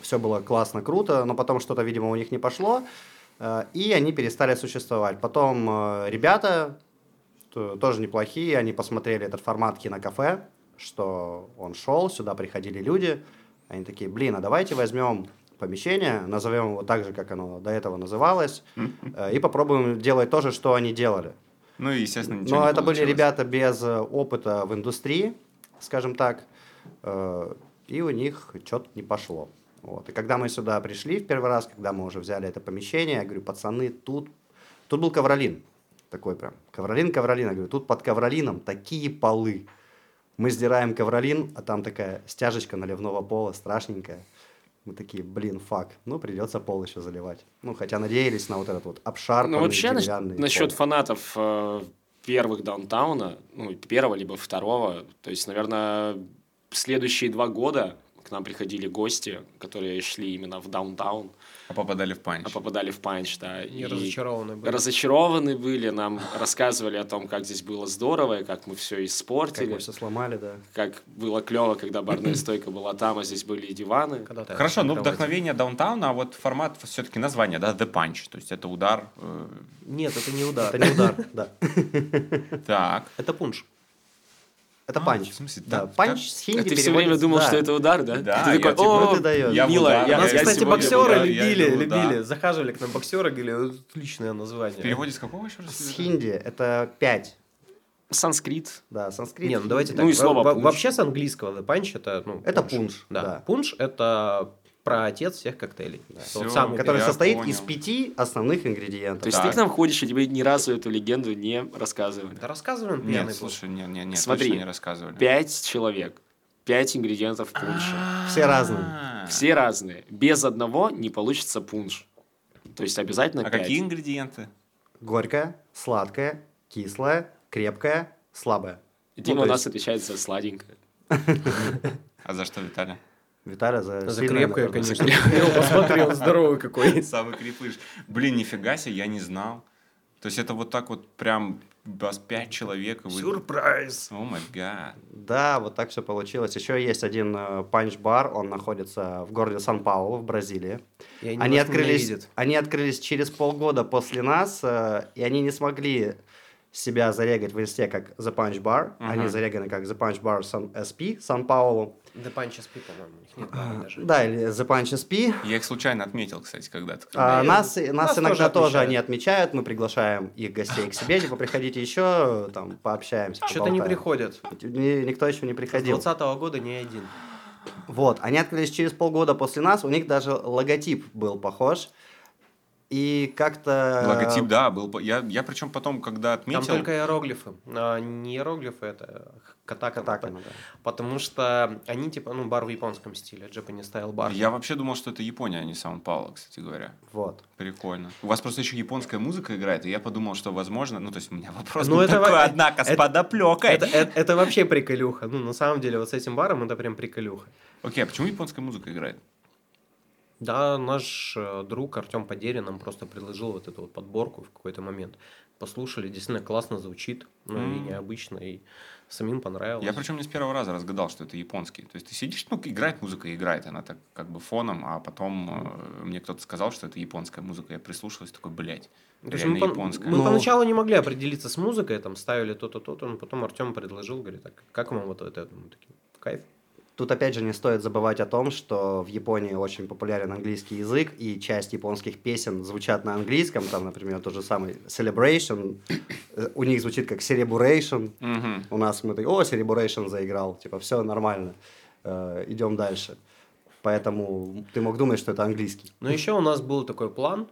все было классно, круто, но потом что-то, видимо, у них не пошло, э, и они перестали существовать. Потом э, ребята, тоже неплохие, они посмотрели этот формат кинокафе, что он шел, сюда приходили люди, они такие, блин, а давайте возьмем помещение, назовем его так же, как оно до этого называлось, *laughs* э, и попробуем делать то же, что они делали. Ну и, естественно, ничего Но не это были получилось. ребята без э, опыта в индустрии, скажем так, э, и у них что-то не пошло. Вот. И когда мы сюда пришли в первый раз, когда мы уже взяли это помещение, я говорю, пацаны, тут, тут был ковролин, такой прям, ковролин, ковролин, я говорю, тут под ковролином такие полы. Мы сдираем ковролин, а там такая стяжечка наливного пола, страшненькая. Мы такие, блин, fuck, ну придется пол еще заливать. Ну, хотя надеялись на вот этот вот обшарпанный Ну, вообще, нас- насчет пол. фанатов э, первых Downtown а, ну, первого либо второго, то есть, наверное, следующие два года к нам приходили гости, которые шли именно в Downtown, А попадали в Punch. а попадали в Punch, да. Не и разочарованы были. разочарованы были, нам *laughs* рассказывали о том, как здесь было здорово, и как мы все Как испортили, мы все сломали, да. как было клево, когда барная стойка была там, а здесь были и диваны. Хорошо, ну вдохновение Downtown а, а вот формат все-таки название, да, The Punch, то есть это удар. э, Нет, это не удар. *laughs* Это не удар, да. так. Это пунш. Это А, punch. в смысле, Да, так- punch так? с А хинди ты все время думал, да. что это удар, да? Да, ты такой, типа, о, ну ты даёшь. Я я, Нас, я кстати, боксеры удар, я любили, иду, да. любили. Захаживали к нам боксеры, говорили, отличное название. В переводе с какого еще раз? С хинди это пять. санскрит. Да, санскрит. Не, ну давайте Ну так. и слово во- во- пунш. Вообще с английского the punch это ну, Это пунш, Да. да. Пунш это про отец всех коктейлей. Всё. Вот самый Который состоит понял. из пяти основных ингредиентов. То есть Так. ты к нам ходишь, и тебе ни разу эту легенду не рассказывали. Да рассказываем пьяный Нет, слушай, нет, нет, нет, Смотри, точно не рассказывали. Пять человек, пять ингредиентов пунша. Все разные. Все разные. Без одного не получится пунш. То есть обязательно А какие ингредиенты? Горькое, сладкое, кислое, крепкое, слабое. Дима Ну, у нас есть- отвечает за сладенькое. А за что, Виталий? Виталя за, За сильное, крепкое, наверное. конечно. *laughs* Посмотри, он здоровый какой. *laughs* Самый крепыш. Блин, нифига себе, я не знал. То есть это вот так вот прям вас пять человек. и вы- Сюрприз. О май гад. Да, вот так все получилось. Еще есть один э, панч-бар, он находится в городе Сан-Паулу в Бразилии. И они открылись, они открылись через полгода после нас, э, и они не смогли себя зарегать в инсте как The Punch Bar. Они зареганы как The Punch Bar Сан SP, Сан-Паулу. The Punch SP, по-моему, у них нет бара даже. Да, или The Punch SP. Я их случайно отметил, кстати, когда-то. А, когда я- нас, нас, нас иногда тоже тоже, отмечают. они отмечают, мы приглашаем их гостей к себе, типа, приходите еще, там, пообщаемся, Что-то не приходят. Ни- Никто еще не С приходил. 20 года ни один. Вот, они открылись через полгода после нас, у них даже логотип был похож. И как-то... Логотип, да, был. Я, я причем потом, когда отметил... Там только иероглифы. А, не иероглифы, это катака. Катакана, да. Потому что они типа, ну, бар в японском стиле, Japanese style бар. Я вообще думал, что это Япония, а не Сан-Пауло, кстати говоря. Вот. Прикольно. У вас просто еще японская музыка играет, и я подумал, что возможно... Ну, то есть у меня вопрос Ну, был это такой, во- однако, с это- подоплекой. Это, это, это вообще приколюха. Ну, на самом деле, вот с этим баром это прям приколюха. Окей, а почему японская музыка играет? Да, наш э, друг Артем Подери нам просто предложил вот эту вот подборку в какой-то момент. послушали, действительно классно звучит, ну и М. необычно, и самим понравилось. Я причем не с первого раза разгадал, что это японский. То есть ты сидишь, ну, играет музыка, играет, она так как бы фоном, а потом э, мне кто-то сказал, что это японская музыка. Я прислушался, такой, блядь, есть реально мы, по- японская. мы Ну- поначалу не могли определиться с музыкой, там ставили то-то, то-то, но потом Артем предложил, говорит, так, как вам вот это? Мы такие, кайф. Тут опять же не стоит забывать о том, что в Японии очень популярен английский язык, и часть японских песен звучат на английском, там, например, тот же самый Celebration, э, у них звучит как Celebration, у нас мы такие, о, Celebration заиграл, типа, все нормально, э, идем дальше. Поэтому ты мог думать, что это английский. Но еще у нас был такой план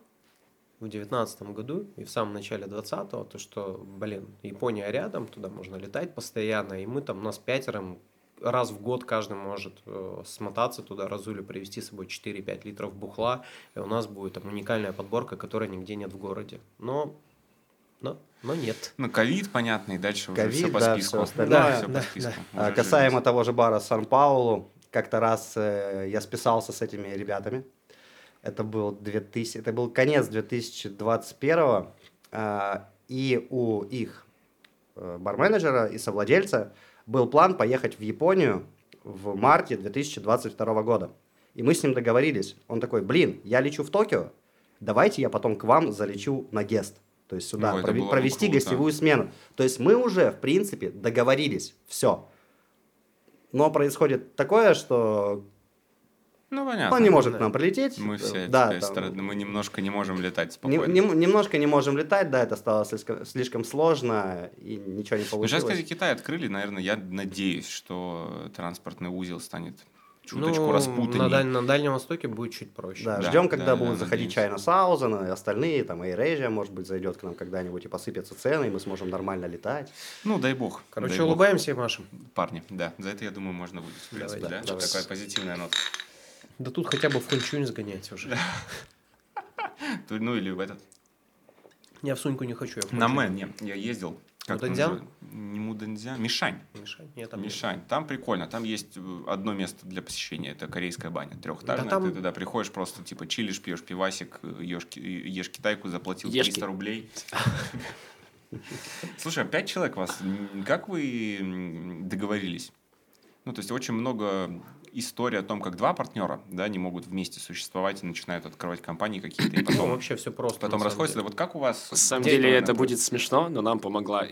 в девятнадцатом году и в самом начале 20-го, то что, блин, Япония рядом, туда можно летать постоянно, и мы там, нас пятером, раз в год каждый может э, смотаться туда, разулю, привезти с собой 4-5 литров бухла, и у нас будет там уникальная подборка, которой нигде нет в городе. Но, но, но нет. Ну, ковид, понятно, и дальше уже Ковид, все по да, списку. всё остальное. Всё по Да, списку. А, Уже Касаемо жизнь. того же бара Сан-Паулу, как-то раз э, я списался с этими ребятами. Это был, 2000, это был конец 2021 а, и у их э, барменеджера и совладельца был план поехать в Японию в марте 2022 года. И мы с ним договорились. Он такой, блин, я лечу в Токио, давайте я потом к вам залечу на гест. То есть сюда, Ой, бы провести круто. гостевую смену. То есть мы уже, в принципе, договорились. Все. Но происходит такое, что Ну, понятно. он не может да. к нам прилететь. Мы все да, теперь там, стра- мы немножко не можем летать не- спокойно. не- немножко не можем летать, да, это стало слишком, слишком сложно, и ничего не получилось. сейчас, кстати, Китай открыли, наверное, я надеюсь, что транспортный узел станет чуточку Ну, распутанней. на, Даль- на Дальнем Востоке будет чуть проще. Да, Да, ждем, когда да, будут да, заходить. China Southern и остальные, там AirAsia, может быть, зайдет к нам когда-нибудь и посыпятся цены, и мы сможем нормально летать. Ну, дай бог. Короче, дай бог. улыбаемся и машем. Парни, да, за это, я думаю, можно будет, в принципе, Давай, да? давай. Такая позитивная нота. Да тут хотя бы в Хунчунь сгонять уже. Ну, или в этот... Я в Суньку не хочу. На. Мэн, я ездил. Как Муданзян? Не Муданзян, Мишань. Мишань? Нет, там нет. Мишань. Там прикольно. Там есть э, одно место для посещения. Это корейская баня трехэтажная. Да там- Ты туда приходишь, просто типа чилишь, пьешь пивасик, э, ешь, ки- ешь китайку, заплатил Ешки. 300 рублей. Слушай, а пять человек вас. Как вы договорились? Ну, то есть очень много историй о том, как два партнера, да, не могут вместе существовать и начинают открывать компании какие-то, и Ну, потом, вообще все просто. потом расходятся. деле. Вот как у вас... На самом деле это будет смешно, но нам помогла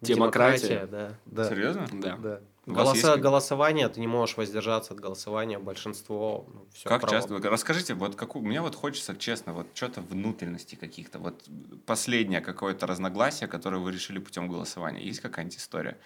демократия. да. Да. Серьезно? Да. Да. У Голоса- есть- Голосование, ты не можешь воздержаться от голосования, большинство. Ну, всё Как право. часто? Расскажите, вот какую, мне вот хочется, честно, вот что-то внутренности каких-то. Вот последнее какое-то разногласие, которое вы решили путем голосования. Есть какая-нибудь история?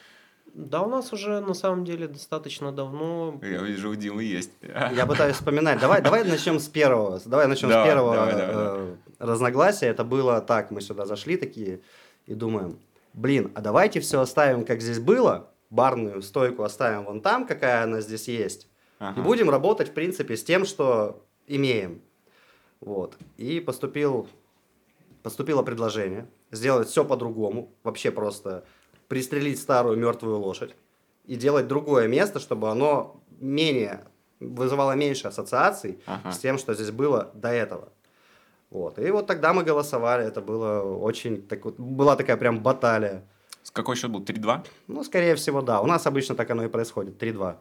Да, у нас уже на самом деле достаточно давно. Я вижу, у Димы есть. Я пытаюсь вспоминать. Давай, давай начнем с первого. Давай начнем Давай, с первого давай, давай, э, разногласия. Это было так, мы сюда зашли такие и думаем, блин, а давайте все оставим, как здесь было, барную стойку оставим вон там, какая она здесь есть, Ага. и будем работать, в принципе, с тем, что имеем. Вот. И поступил, поступило предложение сделать все по-другому, вообще просто пристрелить старую мертвую лошадь и делать другое место, чтобы оно менее вызывало меньше ассоциаций Ага. с тем, что здесь было до этого. Вот. И вот тогда мы голосовали, это было очень, так вот, была такая прям баталия. С Какой счет был? 3-2? Ну, скорее всего, да. У нас обычно так оно и происходит, 3-2.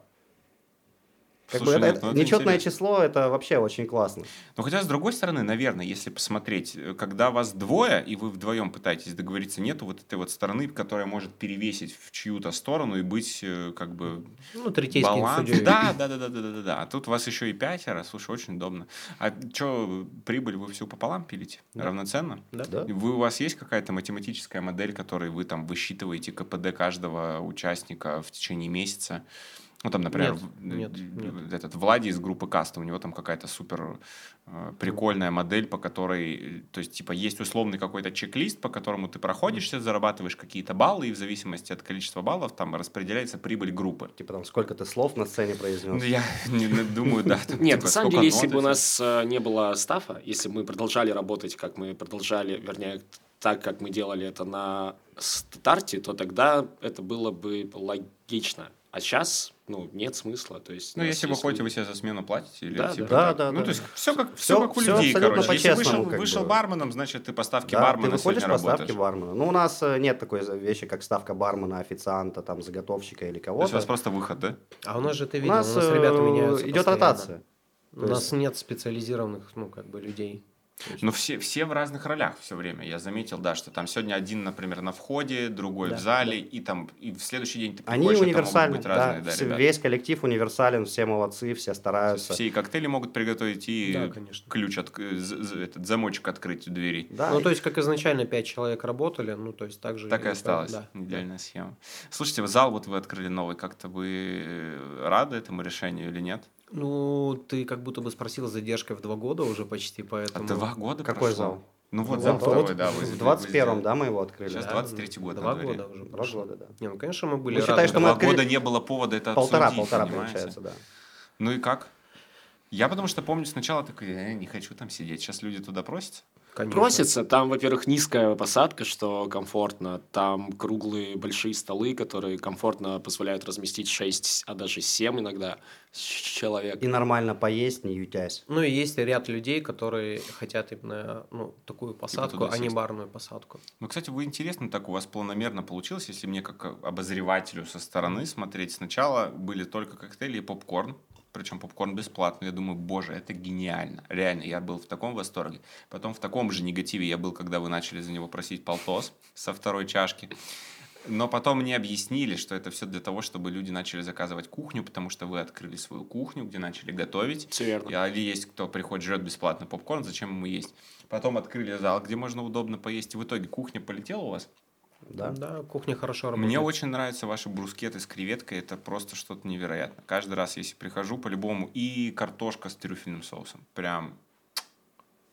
Как Слушай, бы нет, это, ну это нечетное интересно. число, это вообще очень классно. Ну, хотя, с другой стороны, наверное, если посмотреть, э, когда вас двое, и вы вдвоем пытаетесь договориться, нету вот этой вот стороны, которая может перевесить в чью-то сторону и быть э, как бы Ну, баланс. судьей. Да, да, да, да, да, да, да, да. А тут вас еще и пятеро, слушай, очень удобно. А что, прибыль вы всю пополам пилите? Да. Равноценно? Да. Да? Вы, у вас есть какая-то математическая модель, которой вы там высчитываете КПД каждого участника в течение месяца? Ну, там, например, Нет, нет, нет. этот Влади из группы Каста, у него там какая-то супер э, прикольная модель, по которой, то есть, типа, есть условный какой-то чек-лист, по которому ты проходишься, зарабатываешь какие-то баллы, и в зависимости от количества баллов там распределяется прибыль группы. Типа там сколько ты слов на сцене произнес. Ну, Я *laughs* не не думаю, да. Нет, типа, на самом деле, если бы у нас э, не было стафа, если бы мы продолжали работать, как мы продолжали, вернее, так, как мы делали это на старте, то тогда это было бы логично. А сейчас ну, нет смысла. То есть, Ну, у если вы есть ходите, вы себе за смену платите? Или, Да, типа, да. Да, да, Ну, да. то есть все как, Всё- все как у всё людей, короче. Если вышел, как вышел бы. барменом, значит, ты по ставке Да, бармена ты выходишь по ставке работаешь. бармена. Ну, у нас э, нет такой вещи, как ставка бармена, официанта, там, заготовщика или То есть у кого-то. вас просто выход, да? А у нас же ты У видел, нас, у нас ребята э, меняются идет постоянно. ротация. У нас есть- нет специализированных, ну, как бы, людей. Ну, все, все в разных ролях все время. Я заметил, да, что там сегодня один, например, на входе, другой Да, в зале, и там и в следующий день ты Они могут универсальны, быть да, разные, да, все- ребята. весь коллектив универсален, все молодцы, все стараются. Все и коктейли могут приготовить, и Да, конечно. ключ, от, з- этот замочек открыть у двери. Да, Ну, то есть, как изначально пять человек работали, ну, то есть, так же... Так и и- осталось. Да. Идеальная схема. Слушайте, зал вот вы открыли новый. Как-то вы э, рады этому решению или нет? Ну, ты как будто бы спросил с задержкой в два года уже почти, А поэтому... два года Какой прошло? зал? Ну вот Ну, зал вот второй, да. вы- В вы 21-м, сделали. да, мы его открыли? Сейчас Да, 23 год Два года уже Два года, да. Не, ну, конечно, мы были Ну, считай, что мы Два открыли- года не было повода это Полтора, обсудить, полтора понимаете? получается, да. Ну и как? Я потому что помню сначала такой, «Э, не хочу там сидеть. Сейчас люди туда просятся. Конечно. Просится. Там, во-первых, низкая посадка, что комфортно. Там круглые большие столы, которые комфортно позволяют разместить 6, а даже 7 иногда человек. И нормально поесть, не ютясь. Ну, и есть ряд людей, которые хотят именно, ну, такую посадку, туда а не барную посадку. Ну, кстати, вы интересно так у вас планомерно получилось, если мне как обозревателю со стороны смотреть. Сначала были только коктейли и попкорн, причем попкорн бесплатный. Я думаю, боже, это гениально. Реально, я был в таком восторге. Потом в таком же негативе я был, когда вы начали за него просить полтос со второй чашки. Но потом мне объяснили, что это все для того, чтобы люди начали заказывать кухню, потому что вы открыли свою кухню, где начали готовить. Все верно. И, есть кто приходит, жрет бесплатно попкорн, зачем ему есть. Потом открыли зал, где можно удобно поесть. И в итоге кухня полетела у вас. Да? Да, кухня хорошо работает. Мне очень нравятся ваши брускеты с креветкой. Это просто что-то невероятное. Каждый раз, если прихожу, по-любому. И картошка с трюфельным соусом. Прям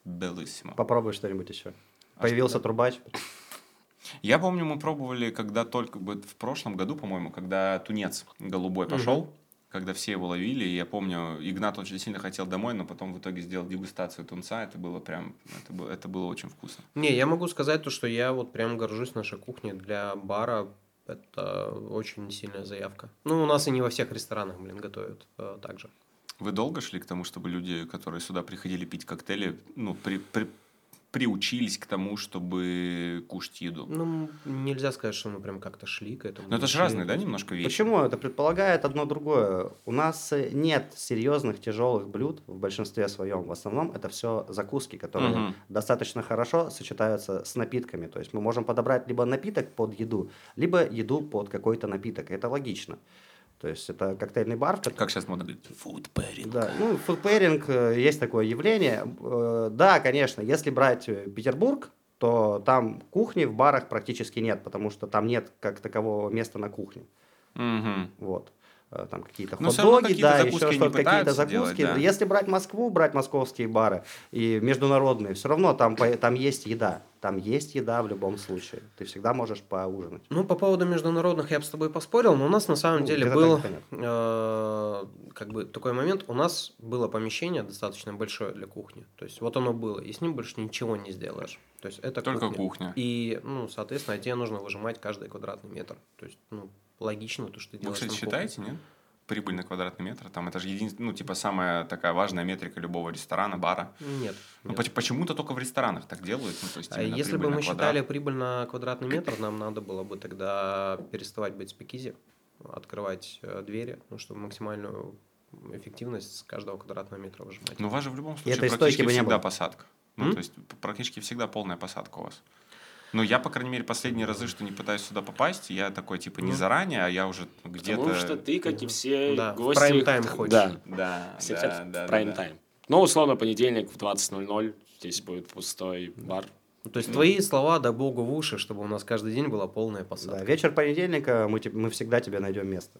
белыссимо. Попробуй что-нибудь еще. А Появился трубач. Я помню, мы пробовали, когда только бы в прошлом году, по-моему, когда тунец голубой пошел, когда все его ловили. И я помню, Игнат очень сильно хотел домой, но потом в итоге сделал дегустацию тунца. Это было прям, это было, это было очень вкусно. Не, я могу сказать то, что я вот прям горжусь нашей кухней для бара. Это очень сильная заявка. Ну, у нас и не во всех ресторанах, блин, готовят э, так же. Вы долго шли к тому, чтобы люди, которые сюда приходили пить коктейли, ну, при, при- приучились к тому, чтобы кушать еду? Ну, нельзя сказать, что мы прям как-то шли к этому. Ну, это же разные, да, немножко вещи? Почему? Это предполагает одно другое. У нас э, нет серьезных тяжелых блюд в большинстве своем. В основном это все закуски, которые Мгм. достаточно хорошо сочетаются с напитками. То есть мы можем подобрать либо напиток под еду, либо еду под какой-то напиток. Это логично. То есть это коктейльный бар, в котором Как сейчас модно говорить? Food pairing. Да, ну, фудпейринг, э, есть такое явление. Э, Да, конечно, если брать э, Петербург, то там кухни в барах практически нет, потому что там нет как такового места на кухне. Мгм. Вот. Э, Там какие-то Ну, хот-доги, да, еще что-то, какие-то закуски. делать, да. Если брать Москву, брать московские бары и международные, все равно там, там есть еда. Там есть еда в любом случае. Ты всегда можешь поужинать. Ну, по поводу международных я бы с тобой поспорил, но у нас на самом Ну, деле был э, как бы такой момент. У нас было помещение достаточно большое для кухни. То есть вот оно было, и с ним больше ничего не сделаешь. То есть это Только кухня. И, ну, соответственно, тебе нужно выжимать каждый квадратный метр. То есть, ну, логично то, что ты Вы, делаешь кстати, на кухне. считаете, нет? Прибыль на квадратный метр. Там это же единственная, ну, типа, самая такая важная метрика любого ресторана, бара. Нет. Ну, нет. поч- почему-то только в ресторанах так делают. Ну, то есть, А если бы мы квадрат. считали прибыль на квадратный метр, нам надо было бы тогда переставать быть спикизи, открывать э, двери, ну, чтобы максимальную эффективность с каждого квадратного метра выжимать. Ну, у вас же в любом случае этой практически бы не всегда было. посадка. Ну, М? то есть, практически всегда полная посадка у вас. Ну, я, по крайней мере, последние разы, что не пытаюсь сюда попасть, я такой, типа, не заранее, а я уже где-то... Потому что ты, как и все Да, гости... прайм-тайм ходишь. Да, Да, все да, хотят да, да, прайм-тайм. Ну, условно, понедельник в 20.00 здесь будет пустой бар. Ну, То есть твои слова, да богу в уши, чтобы у нас каждый день была полная Да, посадка. вечер понедельника мы, тебе- мы всегда тебе найдем место.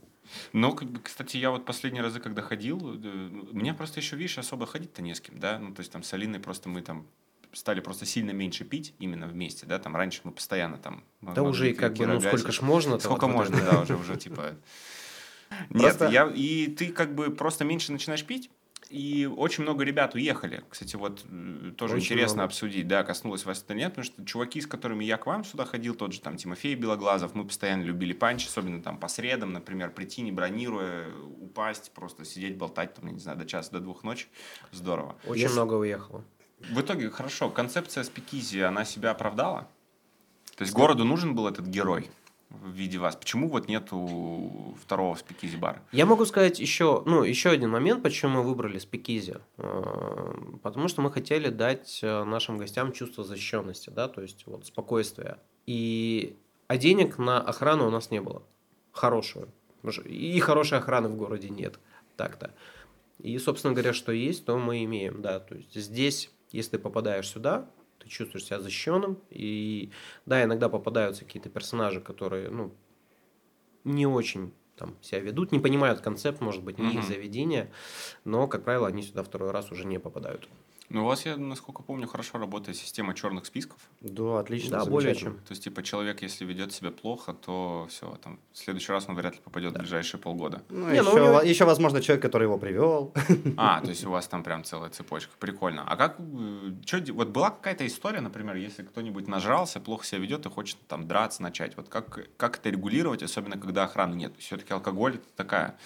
Ну, кстати, я вот последние разы, когда ходил, э, мне просто еще, видишь, особо ходить-то не с кем, да, ну, то есть там с Алиной просто мы там стали просто сильно меньше пить именно вместе, да, там раньше мы постоянно там... Да уже и как бы, ну сколько ж можно Сколько можно, да, уже, уже типа... *laughs* Нет, я, и ты как бы просто меньше начинаешь пить, И очень много ребят уехали. Кстати, вот тоже Очень интересно много. обсудить, да, коснулось вас это нет, потому что чуваки, с которыми я к вам сюда ходил, тот же там Тимофей Белоглазов, мы постоянно любили панч, особенно там по средам, например, прийти не бронируя, упасть, просто сидеть, болтать, там, я не знаю, до часа, до двух ночи. Здорово. Очень Если- много уехало. В итоге, хорошо, концепция спикизи, она себя оправдала? То есть городу нужен был этот герой в виде вас? Почему вот нету второго спикизи бара? Я могу сказать еще, ну, еще один момент, почему мы выбрали спикизи. Э, Потому что мы хотели дать э, нашим гостям чувство защищенности, да, то есть вот спокойствия. И а денег на охрану у нас не было. Хорошую. И хорошей охраны в городе нет. Так-то. И, собственно говоря, что есть, то мы имеем, да. То есть здесь, если ты попадаешь сюда, ты чувствуешь себя защищенным. И да, иногда попадаются какие-то персонажи, которые, ну, не очень там себя ведут, не понимают концепт, может быть, не их заведения, но, как правило, они сюда второй раз уже не попадают. Ну, у вас, я, насколько помню, хорошо работает система черных списков. Да, отлично. Да, более чем. То есть, типа, человек, если ведет себя плохо, то все, там, в следующий раз он вряд ли попадет в ближайшие полгода. Ну, Не, ну, еще, у него- еще, возможно, человек, который его привел. А, то есть у вас там прям целая цепочка. Прикольно. А как, что, вот была какая-то история, например, если кто-нибудь нажрался, плохо себя ведет и хочет там драться начать. Вот как, как это регулировать, особенно когда охраны нет? Все-таки алкоголь это такая,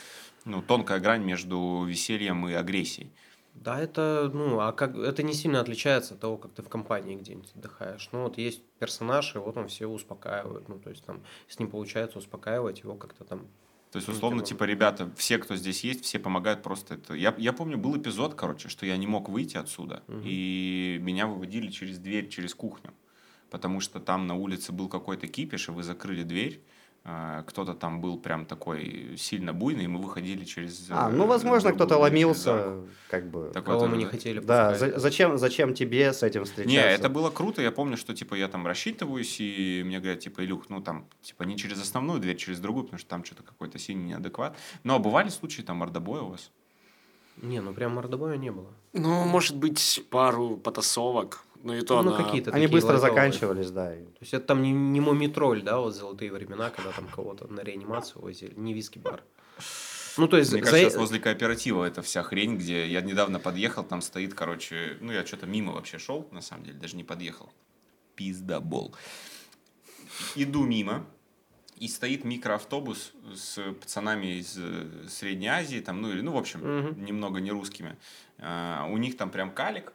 ну, тонкая грань между весельем и агрессией. Да, это, ну, а как, это не сильно отличается от того, как ты в компании где-нибудь отдыхаешь. Ну, вот есть персонаж, и вот он все успокаивает. Ну, то есть, там, с ним получается успокаивать его как-то там. То есть, Ну, условно, типа- типа, ребята, все, кто здесь есть, все помогают просто это. Я, я помню, был эпизод, короче, что я не мог выйти отсюда, Мгм. и меня выводили через дверь, через кухню. Потому что там на улице был какой-то кипиш, и вы закрыли дверь. А, Кто-то там был прям такой сильно буйный, и мы выходили через... А, э, ну, возможно, другую кто-то ломился, как бы. Такое Кого мы не да? хотели Да, за- зачем, зачем тебе с этим встречаться? Не, это было круто. Я помню, что типа я там рассчитываюсь, и мне говорят, типа, Илюх, ну там, типа, не через основную дверь, через другую, потому что там что-то какой-то синий неадекват. Но бывали случаи там мордобоя у вас? Не, ну прям мордобоя не было. Ну, может быть, пару потасовок. Ну, и то ну, на- какие-то Они такие быстро лайтовые. заканчивались, да. То есть это там не, не момитроль, да, вот золотые времена, когда там кого-то на реанимацию возили, не виски-бар. Ну, то есть... Мне за- кажется, возле кооператива эта вся хрень, где я недавно подъехал, там стоит, короче, ну я что-то мимо вообще шел, на самом деле, даже не подъехал. Пиздобол. Иду мимо, и стоит микроавтобус с пацанами из э, Средней Азии, там, ну или, ну, в общем, Мгм. немного не русскими. А, у них там прям калик,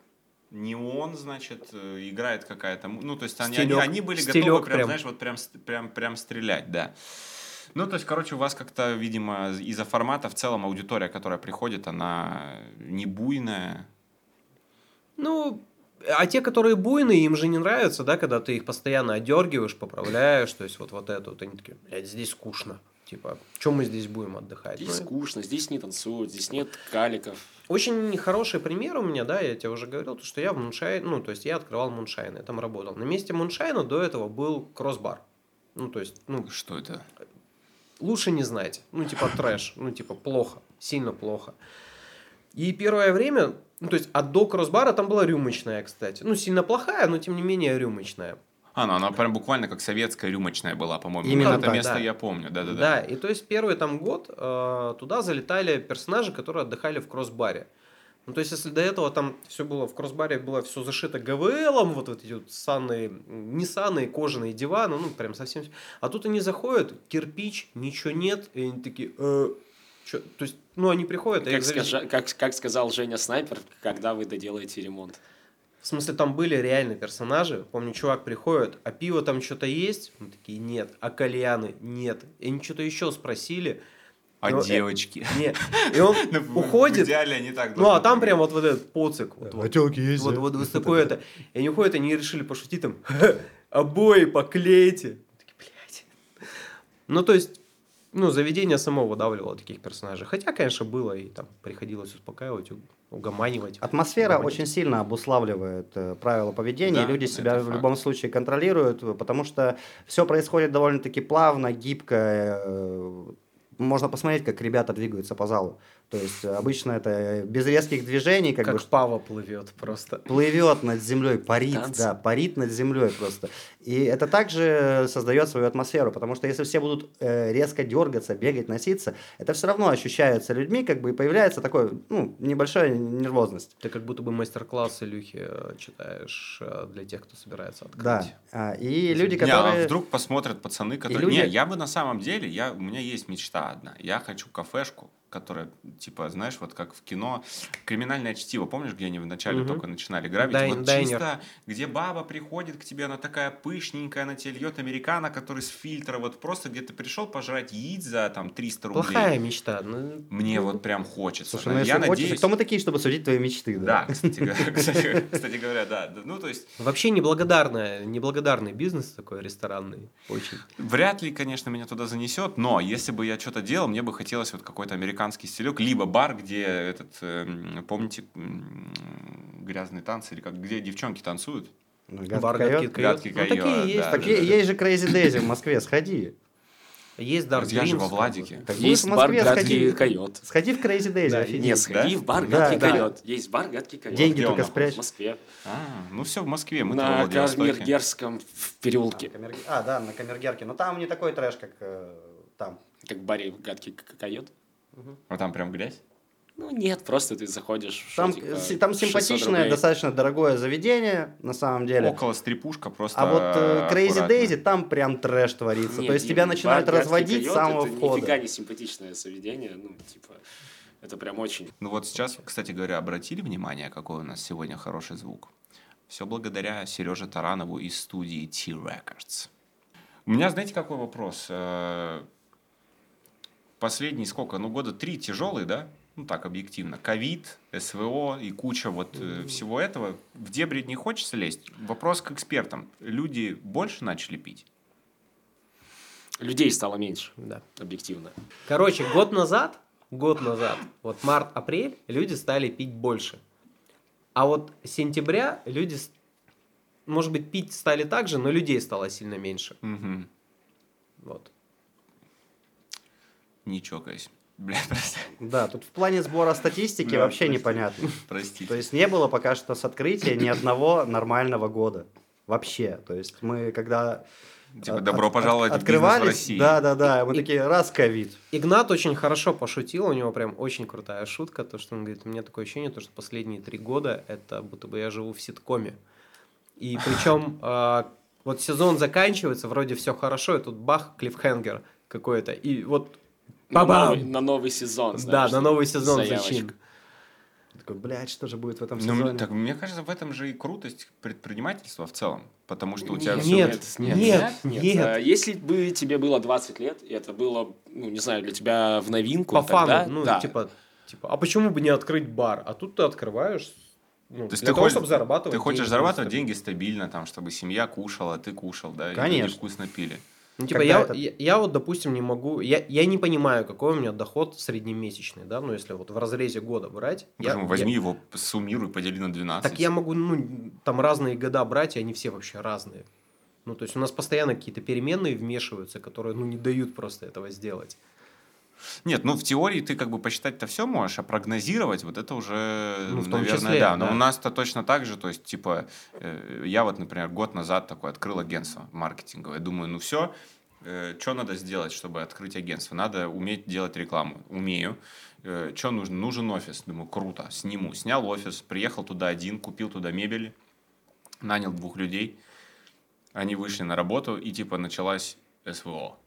неон, значит, э, играет какая-то... Ну, то есть они, они, Стилек. они были Стилек готовы прям, прям. знаешь, вот прям, прям, прям стрелять, да. Ну, то есть, короче, у вас как-то, видимо, из-за формата в целом аудитория, которая приходит, она не буйная. Ну, а те, которые буйные, им же не нравится, да, когда ты их постоянно одергиваешь, поправляешь, то есть вот, вот это вот, они такие, блядь, здесь скучно. Типа, чем мы здесь будем отдыхать? Здесь Ну, скучно, здесь не танцуют, здесь нет каликов. Очень хороший пример у меня, да, я тебе уже говорил, то, что я в Moonshine, ну, то есть я открывал Moonshine, я там работал. На месте Moonshine а до этого был Crossbar. Ну, то есть, ну, Что это? лучше не знать. Ну, типа трэш, ну, типа плохо, сильно плохо. И первое время, ну, то есть, от до кроссбара там была рюмочная, кстати. Ну, сильно плохая, но тем не менее рюмочная. А, ну она прям буквально как советская рюмочная была, по-моему. Именно это так, место да. я помню, да-да-да. Да, и то есть первый там год э, туда залетали персонажи, которые отдыхали в кроссбаре. Ну, то есть, если до этого там все было в кроссбаре, было все зашито ГВЛом, вот, вот эти вот санные, не санные, кожаные диваны, ну, прям совсем. А тут они заходят, кирпич, ничего нет, и они такие, э, чё? то есть, ну, они приходят, а Как, их завез- скажа- как, как сказал Женя Снайпер, когда вы доделаете ремонт. В смысле, там были реально персонажи. Помню, чувак приходит, а пиво там что-то есть? Мы такие, нет. А кальяны? Нет. И они что-то еще спросили. А Ну, э, девочки? Нет. И он *laughs* Ну, в- В уходит. идеале они так Ну, а там прям вот, вот этот поцик. Вот, вот, телки есть, вот, вот, вот *laughs* такое это. И они уходят, они решили пошутить там, *laughs* обои поклейте. Такие, блядь. Ну, то есть, ну, заведение само выдавливало таких персонажей. Хотя, конечно, было, и там приходилось успокаивать, угоманивать. Атмосфера угомонить. очень сильно обуславливает э, правила поведения, Да, люди себя в факт. любом случае контролируют, потому что все происходит довольно-таки плавно, гибко, э, можно посмотреть, как ребята двигаются по залу. То есть э, обычно это без резких движений, как, Как, бы Пава плывет просто. плывет над землей, парит, Танцы. да, парит над землей просто. И это также создает свою атмосферу, потому что если все будут э, резко дергаться, бегать, носиться, это все равно ощущается людьми, как бы и появляется такой, ну, небольшая нервозность. Ты как будто бы мастер-класс Илюхи э, читаешь э, для тех, кто собирается открыть. Да. А, и люди, Не, а которые... вдруг посмотрят пацаны, которые... люди- Не, я бы на самом деле, я, у меня есть мечта одна. Я хочу кафешку, которая, типа, знаешь, вот как в кино, криминальное чтиво, помнишь, где они вначале Мгм. только начинали грабить? Дай- вот дайнер. чисто, где баба приходит к тебе, она такая пышненькая, она тебе льет американо, который с фильтра, вот просто где ты пришел пожрать яиц за там 300 рублей. Плохая мечта. ну, Мне вот прям хочется. Слушай, ну я надеюсь... кто мы такие, чтобы судить твои мечты, да? Да, кстати, *laughs* говоря-. Да, Ну, то есть, Вообще неблагодарная, неблагодарный бизнес такой ресторанный. Очень. Вряд ли, конечно, меня туда занесет, но если бы я что-то делал, мне бы хотелось вот какой-то американский стилек, либо бар, где этот, эм, помните, грязные танцы, или как, где девчонки танцуют? Ну, гадкий Бар койот. «Гадкий койот». Гадкий Ну, такие койот, есть. да, Так да, да. есть же Crazy Daisy в Москве, сходи. Есть Dark Я же во Владике. Так Есть в бар Москве, «Гадкий сходи. койот». Сходи в Crazy Daisy, Да, офигеть. Нет, сходи Да? в бар Да, «Гадкий да. койот». Есть бар «Гадкий койот». Деньги Где он только В спрячь. Москве. А, ну все, в Москве, мы На. Камергерском в переулке. Камер- А, да, на Камергерке. Но там не такой трэш, как э, там. Как в баре «Гадкий к- койот». А там прям грязь? Ну нет, просто ты заходишь. что, Там, типа, си- там 600 симпатичное, рублей. достаточно дорогое заведение, на самом деле. Около стрипушка просто А вот э, Crazy. Daisy, там прям трэш творится. Нет, То есть тебя бар начинают «Гадкий разводить с койот» самого это входа. нифига не симпатичное заведение. Ну, типа, это прям очень... Ну вот сейчас, кстати говоря, обратили внимание, какой у нас сегодня хороший звук? Все благодаря Сереже Таранову из студии T-Records. У меня, знаете, какой вопрос? Последние сколько? Ну, года три тяжелые, да? Ну, так, объективно. Ковид, СВО и куча вот э, всего этого. В дебри не хочется лезть. Вопрос к экспертам. Люди больше начали пить? Людей стало меньше, Да. объективно. Короче, год назад, год назад, вот март-апрель, люди стали пить больше. А вот с сентября люди, может быть, пить стали так же, но людей стало сильно меньше. Мгм. Вот. Не чокаясь. Бля, прости. Да, тут в плане сбора статистики вообще простите. непонятно. Простите. То есть не было пока что с открытия ни одного нормального года. Вообще. То есть мы когда... Типа, от- добро от- пожаловать в бизнес в открывались, России. Да, да, да. Мы И- такие, раз ковид. Игнат очень хорошо пошутил, у него прям очень крутая шутка, то, что он говорит, у меня такое ощущение, то, что последние три года это будто бы я живу в ситкоме. И причем *laughs* а, вот сезон заканчивается, вроде все хорошо, и тут бах, клиффхенгер какой-то. И вот На Ба-бам! новый, на новый сезон. Да, знаешь, на новый сезон заявочка. зачин. Такой, блядь, что же будет в этом Ну, сезоне? так, мне кажется, в этом же и крутость предпринимательства в целом. Потому что у тебя Нет, всё- нет, нет, Нет, нет. а если бы тебе было 20 лет, и это было, ну, не знаю, для тебя в новинку, По фану, тогда ну, да. типа, типа, а почему бы не открыть бар? А тут ты открываешь, ну, То есть для ты того, хочешь, чтобы зарабатывать ты хочешь деньги зарабатывать просто. деньги стабильно, там, чтобы семья кушала, ты кушал, да, и люди Конечно. вкусно пили. Ну, типа, я, это- я, я вот, допустим, не могу... Я, я не понимаю, какой у меня доход среднемесячный, да, ну, если вот в разрезе года брать. я- Почему? я- Возьми его, суммируй, подели на 12. Так я могу, ну, там разные года брать, и они все вообще разные. Ну, то есть у нас постоянно какие-то переменные вмешиваются, которые, ну, не дают просто этого сделать. Нет, ну в теории ты как бы посчитать-то все можешь, а прогнозировать вот это уже, Ну, в том наверное, числе, да. Но да. у нас-то точно так же, то есть, типа, э, я вот, например, год назад такой открыл агентство маркетинговое. Думаю, ну все, что надо сделать, чтобы открыть агентство? Надо уметь делать рекламу. Умею. Что нужно? Нужен офис. Думаю, круто, сниму. Снял офис, приехал туда один, купил туда мебели, нанял двух людей. Они вышли на работу, и типа началась СВО.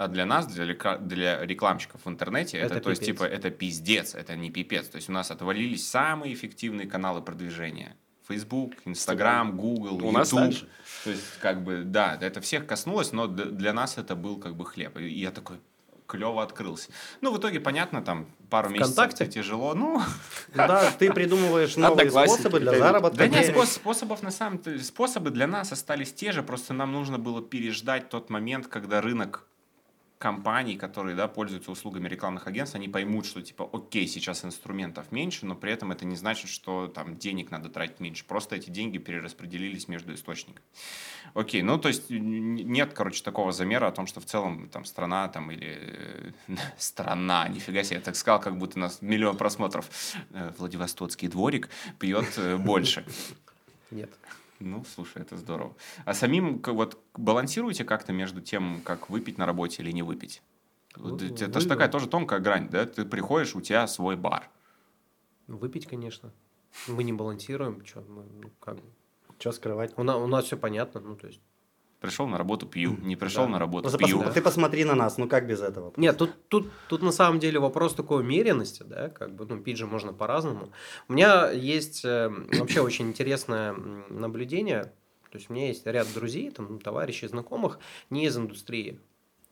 А для нас, для, для рекламщиков в интернете, это, Это то есть, типа, это пиздец, это не пипец. То есть у нас отвалились самые эффективные каналы продвижения. Facebook, Instagram, Google, У нас YouTube. так же. То есть, как бы, да, это всех коснулось, но для нас это был как бы хлеб. И я такой, клево открылся. Ну, в итоге, понятно, там пару месяцев ВКонтакте? это тяжело. Ну, Да, ты придумываешь новые способы для заработка. да нет, способов на самом деле, способы для нас остались те же, просто нам нужно было переждать тот момент, когда рынок компаний, которые, да, пользуются услугами рекламных агентств, они поймут, что, типа, окей, сейчас инструментов меньше, но при этом это не значит, что там денег надо тратить меньше. Просто эти деньги перераспределились между источниками. Окей, ну, то есть нет, короче, такого замера о том, что в целом там страна там или э, *laughs* страна, нифига себе, я так сказал, как будто у нас миллион просмотров. Э, Владивостокский дворик пьет э, больше. Нет. Ну, слушай, это здорово. А самим как вот балансируете как-то между тем, как выпить на работе или не выпить? Вы- это же вы- такая тоже тонкая грань, да? Ты приходишь, у тебя свой бар. Выпить, конечно. Мы не балансируем. Чё, мы, ну, как? Что скрывать? У, на- у нас все понятно. Ну, то есть... Пришел на работу, пью. Не пришел Да. на работу, Ну, пью. пос- ты посмотри на нас, ну как без этого? Нет, тут, тут, тут на самом деле вопрос такой умеренности, да, как бы, ну, пить же можно по-разному. У меня есть э, вообще очень интересное наблюдение, то есть у меня есть ряд друзей, там, товарищей, знакомых, не из индустрии.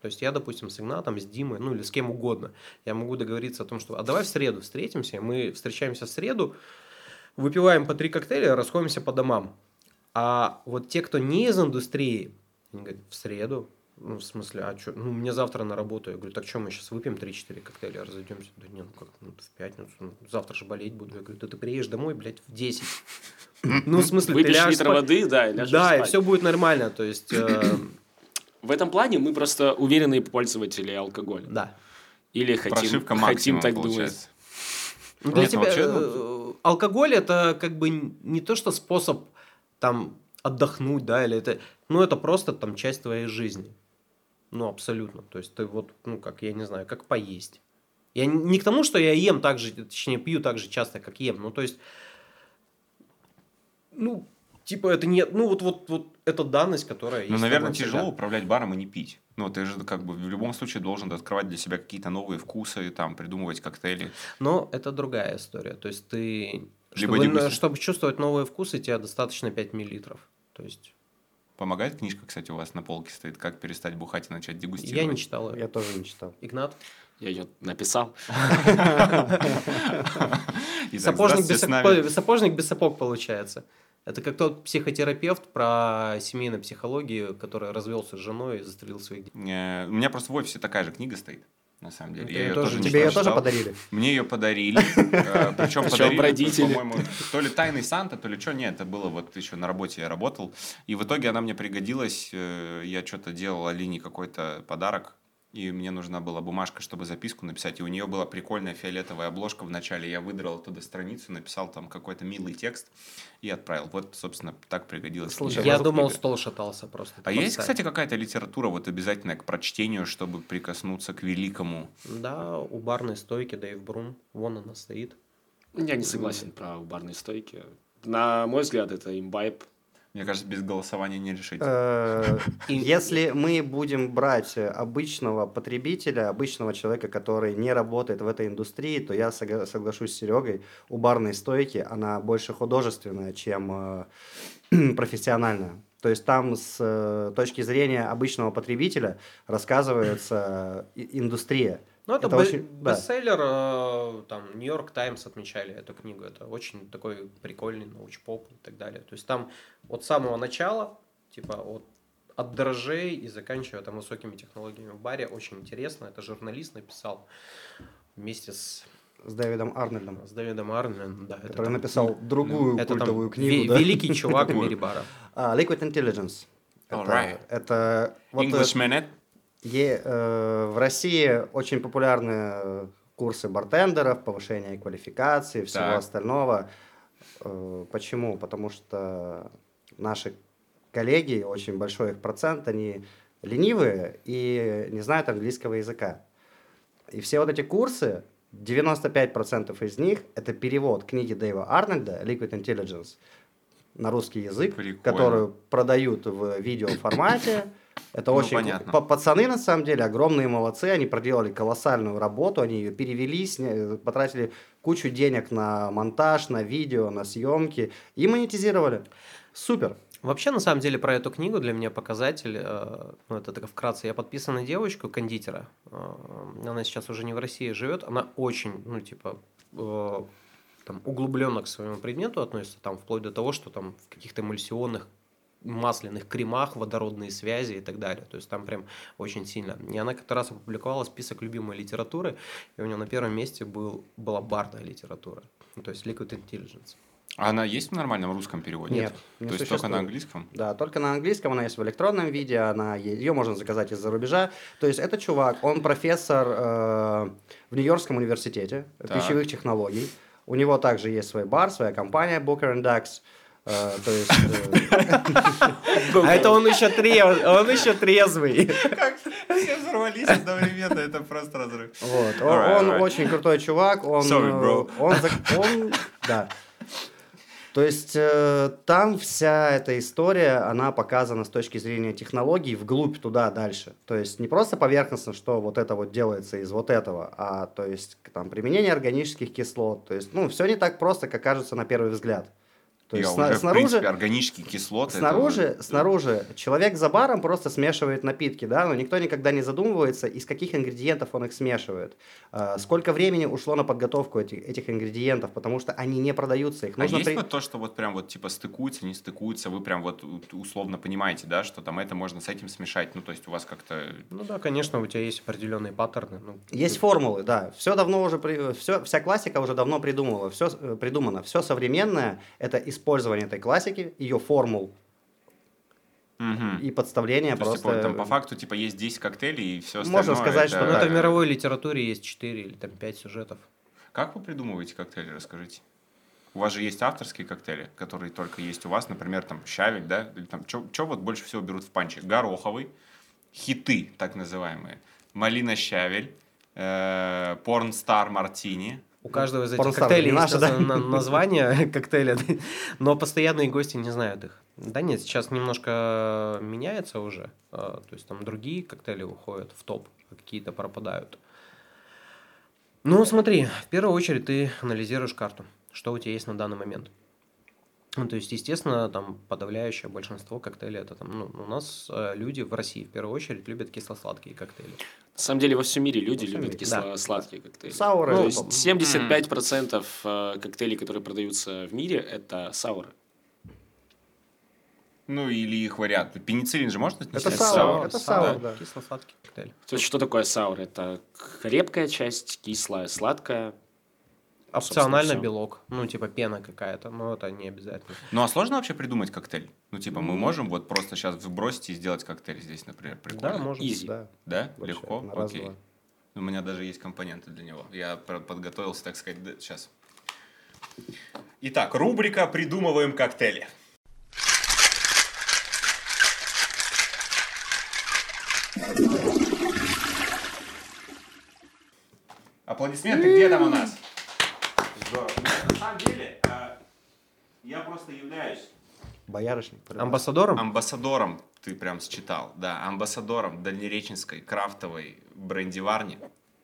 То есть я, допустим, с Игнатом, с Димой, ну или с кем угодно, я могу договориться о том, что а давай в среду встретимся, мы встречаемся в среду, выпиваем по три коктейля, расходимся по домам. А вот те, кто не из индустрии, они говорят, в среду, ну, в смысле, а что, ну, мне завтра на работу. Я говорю, так что, мы сейчас выпьем 3-4 коктейля, разойдемся? Да не, ну как, ну, в пятницу, ну, завтра же болеть буду. Я говорю, да ты приедешь домой, блядь, в 10. Ну, в смысле, ты Выпьешь ляжешь литр спать. воды, да, и ляжешь Да, и все будет нормально, то есть, э, *clears throat* В этом плане мы просто уверенные пользователи алкоголя. да. Или хотим, Прошивка хотим так думать. получается. Ну, Для Нет, тебя э, алкоголь это как бы не то, что способ там отдохнуть, да, или это, ну, это просто там часть твоей жизни. Ну, абсолютно. То есть ты вот, ну, как, я не знаю, как поесть. Я не к тому, что я ем так же, точнее, пью так же часто, как ем. Ну, то есть, ну, типа, это не, ну, вот, вот, вот это данность, которая есть. Ну, наверное, тобой всегда. тяжело управлять баром и не пить. Ну, ты же как бы в любом случае должен открывать для себя какие-то новые вкусы, там, придумывать коктейли. Но это другая история. То есть ты... Либо Чтобы, дегустировать. чтобы чувствовать новые вкусы, тебе достаточно 5 миллилитров. То есть Помогает книжка, кстати, у вас на полке стоит, как перестать бухать и начать я дегустировать? не читал ее. Я тоже не читал. Игнат? Я ее написал. *laughs* Без, сапог, сапожник без сапог получается. Это как тот психотерапевт про семейную психологию, который развелся с женой и застрелил своих детей. Э, У меня просто в офисе такая же книга стоит, на самом деле. Ну, Я ее тоже- тоже Тебе ее тоже подарили? Мне ее подарили. э, *laughs* Причем подарили, родители. по-моему, то ли тайный Санта, то ли что. Нет, это было вот еще на работе я работал. И в итоге она мне пригодилась. э, Я что-то делал Алине какой-то подарок. И мне нужна была бумажка, чтобы записку написать. И у нее была прикольная фиолетовая обложка в начале. Я выдрал оттуда страницу, написал там какой-то милый текст и отправил. Вот, собственно, так пригодилась. Слушай. Я думал, книга. стол шатался просто. А Ты есть, кстати, какая-то литература вот обязательная к прочтению, чтобы прикоснуться к великому? Да, у барной стойки Дэйв Брум. Вон она стоит. Я не согласен про барные стойки. На мой взгляд, это имбайб. Мне кажется, без голосования не решить. Э, *laughs* И- Если мы будем брать обычного потребителя, обычного человека, который не работает в этой индустрии, то я соглашусь с Серегой. У барной стойки она больше художественная, чем э, *clears throat* профессиональная. То есть там с э, точки зрения обычного потребителя рассказывается индустрия. Ну, это, Это бе- очень- да. бестселлер, э, там, Нью-Йорк Таймс отмечали эту книгу. Это очень такой прикольный научпоп и так далее. То есть там от самого начала, типа от, от дрожжей и заканчивая там высокими технологиями в баре, очень интересно. Это журналист написал вместе с, С Дэвидом Арнольдом, с Давидом Арнольдом. Да, это который там- написал другую это там культовую ве- книгу. да? Великий чувак в мире бара. *laughs* А, Liquid Intelligence. Это, Alright. это вот, English Minute. Е- э, в России очень популярны курсы бартендеров, повышение квалификации, всего Так. остального. Э, почему? Потому что наши коллеги, очень большой их процент, они ленивые и не знают английского языка. И все вот эти курсы, 95% из них это перевод книги Дэйва Арнольда «Liquid Intelligence» на русский язык, Прикольно. которую продают в видеоформате. *coughs* Это Ну, очень... понятно. Па- Пацаны, на самом деле, огромные молодцы, они проделали колоссальную работу, они ее перевели, сня- потратили кучу денег на монтаж, на видео, на съемки и монетизировали. Супер. Вообще, на самом деле, про эту книгу для меня показатель, э, ну, это так вкратце, я подписан на девочку, кондитера, э, она сейчас уже не в России живет, она очень, ну, типа, э, там, углубленно к своему предмету относится, там, вплоть до того, что там в каких-то эмульсионных масляных кремах, водородные связи и так далее. То есть там прям очень сильно. И она как-то раз опубликовала список любимой литературы, и у нее на первом месте был, была бардная литература, ну, то есть Liquid Intelligence. А она есть в нормальном русском переводе? Нет, не То есть только на английском? Да, только на английском, она есть в электронном виде, она ее можно заказать из-за рубежа. То есть это чувак, он профессор э, в Нью-Йоркском университете Так. пищевых технологий. У него также есть свой бар, своя компания Booker and Ducks. Э, то есть, э, А это он еще, трез... он еще трезвый. Как все взорвались одновременно, это просто разрыв. вот, он, очень крутой чувак, он, Sorry, э, bro. он, да. То есть э, там вся эта история, она показана с точки зрения технологий вглубь туда дальше. То есть не просто поверхностно, что вот это вот делается из вот этого, а то есть там применение органических кислот. То есть, ну, все не так просто, как кажется на первый взгляд. То Я есть сна- уже, в снаружи, принципе, органические кислоты. это Снаружи, вот- снаружи человек за баром просто смешивает напитки, да, но никто никогда не задумывается, из каких ингредиентов он их смешивает. А, Сколько времени ушло на подготовку этих, этих ингредиентов, потому что они не продаются. Их А нужно есть при- вот то, что вот прям вот типа стыкуется, не стыкуется, вы прям вот условно понимаете, да, что там это можно с этим смешать, ну то есть у вас как-то... Ну да, конечно, у тебя есть определенные паттерны. ну, Есть формулы, да. Все давно уже, при... все, вся классика уже давно придумала, все придумано. Все современное – это использование этой классики, ее формул Мгм. и подставление То есть, просто... типа, там по факту типа есть 10 коктейлей и все Можно остальное. сказать, что Ну, это в мировой литературе есть 4 или там 5 сюжетов. Как вы придумываете коктейли, расскажите? У вас же есть авторские коктейли, которые только есть у вас, например, там щавель, да? Или там, что вот больше всего берут в панче? Гороховый, хиты, так называемые, малина щавель, э, порнстар мартини. У каждого из этих Порнстар, коктейлей есть да? на- на- название *laughs* коктейля, но постоянные гости не знают их. Да нет, сейчас немножко меняется уже. а, То есть там другие коктейли уходят в топ, а какие-то пропадают. Ну, смотри, в первую очередь ты анализируешь карту, что у тебя есть на данный момент. Ну, то есть, естественно, там подавляющее большинство коктейлей это там, ну, у нас э, люди в России в первую очередь любят кисло-сладкие коктейли. На самом деле во всем мире люди всем любят кисло-сладкие коктейли. Сауры, Ну, то есть 75% э, коктейлей, которые продаются в мире, это сауры. Ну, или их вариант. Пенициллин же можно отнести? Это саур, сауру? это саур, да. Кисло-сладкий коктейль. То есть, что такое саур? Это крепкая часть, кислая, сладкая. Опционально белок. Ну, типа пена какая-то, но это не обязательно. Ну, а сложно вообще придумать коктейль? Ну, типа, мы можем вот просто сейчас выбросить и сделать коктейль здесь, например, прикольно? Да, можно. Easy. Да, Да? вообще, Легко? Окей. У меня даже есть компоненты для него. Я подготовился, так сказать, сейчас. Итак, рубрика «Придумываем коктейли». Аплодисменты где там у нас? Самом деле, э, я просто являюсь Боярышник. Амбассадором? Амбассадором, ты прям считал, да, амбассадором Дальнереченской крафтовой брендиварни,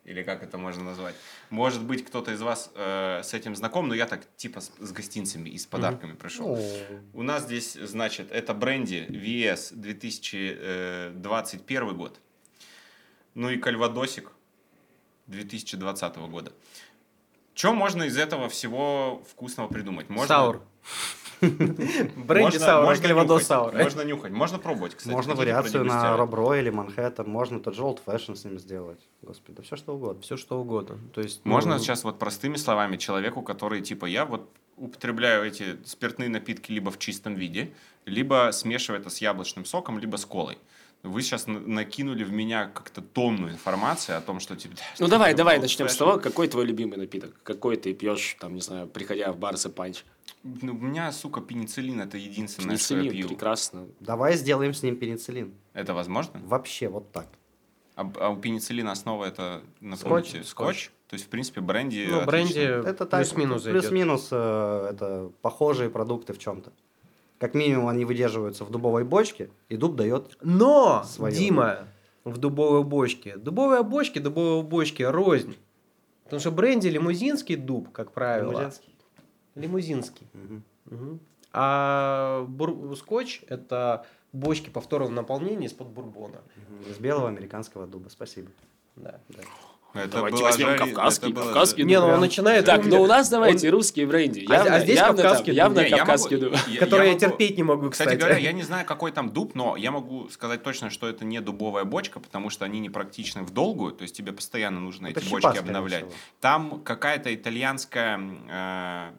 или как это можно назвать. Может быть, кто-то из вас э, с этим знаком, но я так типа с, с гостинцами и с подарками пришел. Ну, У нас здесь, значит, это бренди VS 2021 год. Ну и Кальвадосик 2020 года. Что можно из этого всего вкусного придумать? Можно... Саур. *laughs* Бренди Можно- саур, можно. Можно нюхать, можно пробовать, кстати. Можно вариацию на? Робро или Манхэттен, можно тот же Old Fashion с ним сделать. Господи, да все что угодно. Все что угодно. То есть, ну, Можно сейчас вот простыми словами человеку, который типа я вот употребляю эти спиртные напитки либо в чистом виде, либо смешивая это с яблочным соком, либо с колой. Вы сейчас накинули в меня как-то тонну информации о том, что типа... Ну давай, давай начнем с того, какой твой любимый напиток? Какой ты пьешь, там, не знаю, приходя в бар панч? Ну, у меня, сука, пенициллин это единственное, что я Пенициллин, пью. прекрасно. Давай сделаем с ним пенициллин. Это возможно? Вообще вот так. А, а у пенициллина основа это, напомните, Скотч. скотч? То есть, в принципе, бренди Ну, бренди Это так, плюс-минус плюс-минус э, это похожие продукты в чем-то. Как минимум они выдерживаются в дубовой бочке, и дуб дает Но, Своё. Дима, в дубовой бочке. Дубовые бочки, дубовые бочки рознь. Потому что бренди лимузинский дуб, как правило. лимузинский. Лимузинский. Мгм. Мгм. А бур- скотч – это бочки повторного наполнения из-под бурбона. Мгм. Из белого американского дуба. Спасибо. Да, да. Это Давайте была возьмем жари- кавказский, это было кавказский. Не, ну он начинает... Так, умнить. ну у нас давайте русские бренди. А- Явно, а здесь явно, там- кавказский дуб. явно Не, я кавказский дуб. я- Который я, могу- терпеть не могу, кстати. Кстати говоря, я не знаю, какой там дуб, но я могу сказать точно, что это не дубовая бочка, потому что они не практичны в долгую, то есть тебе постоянно нужно Это эти бочки обновлять. Там какая-то итальянская э,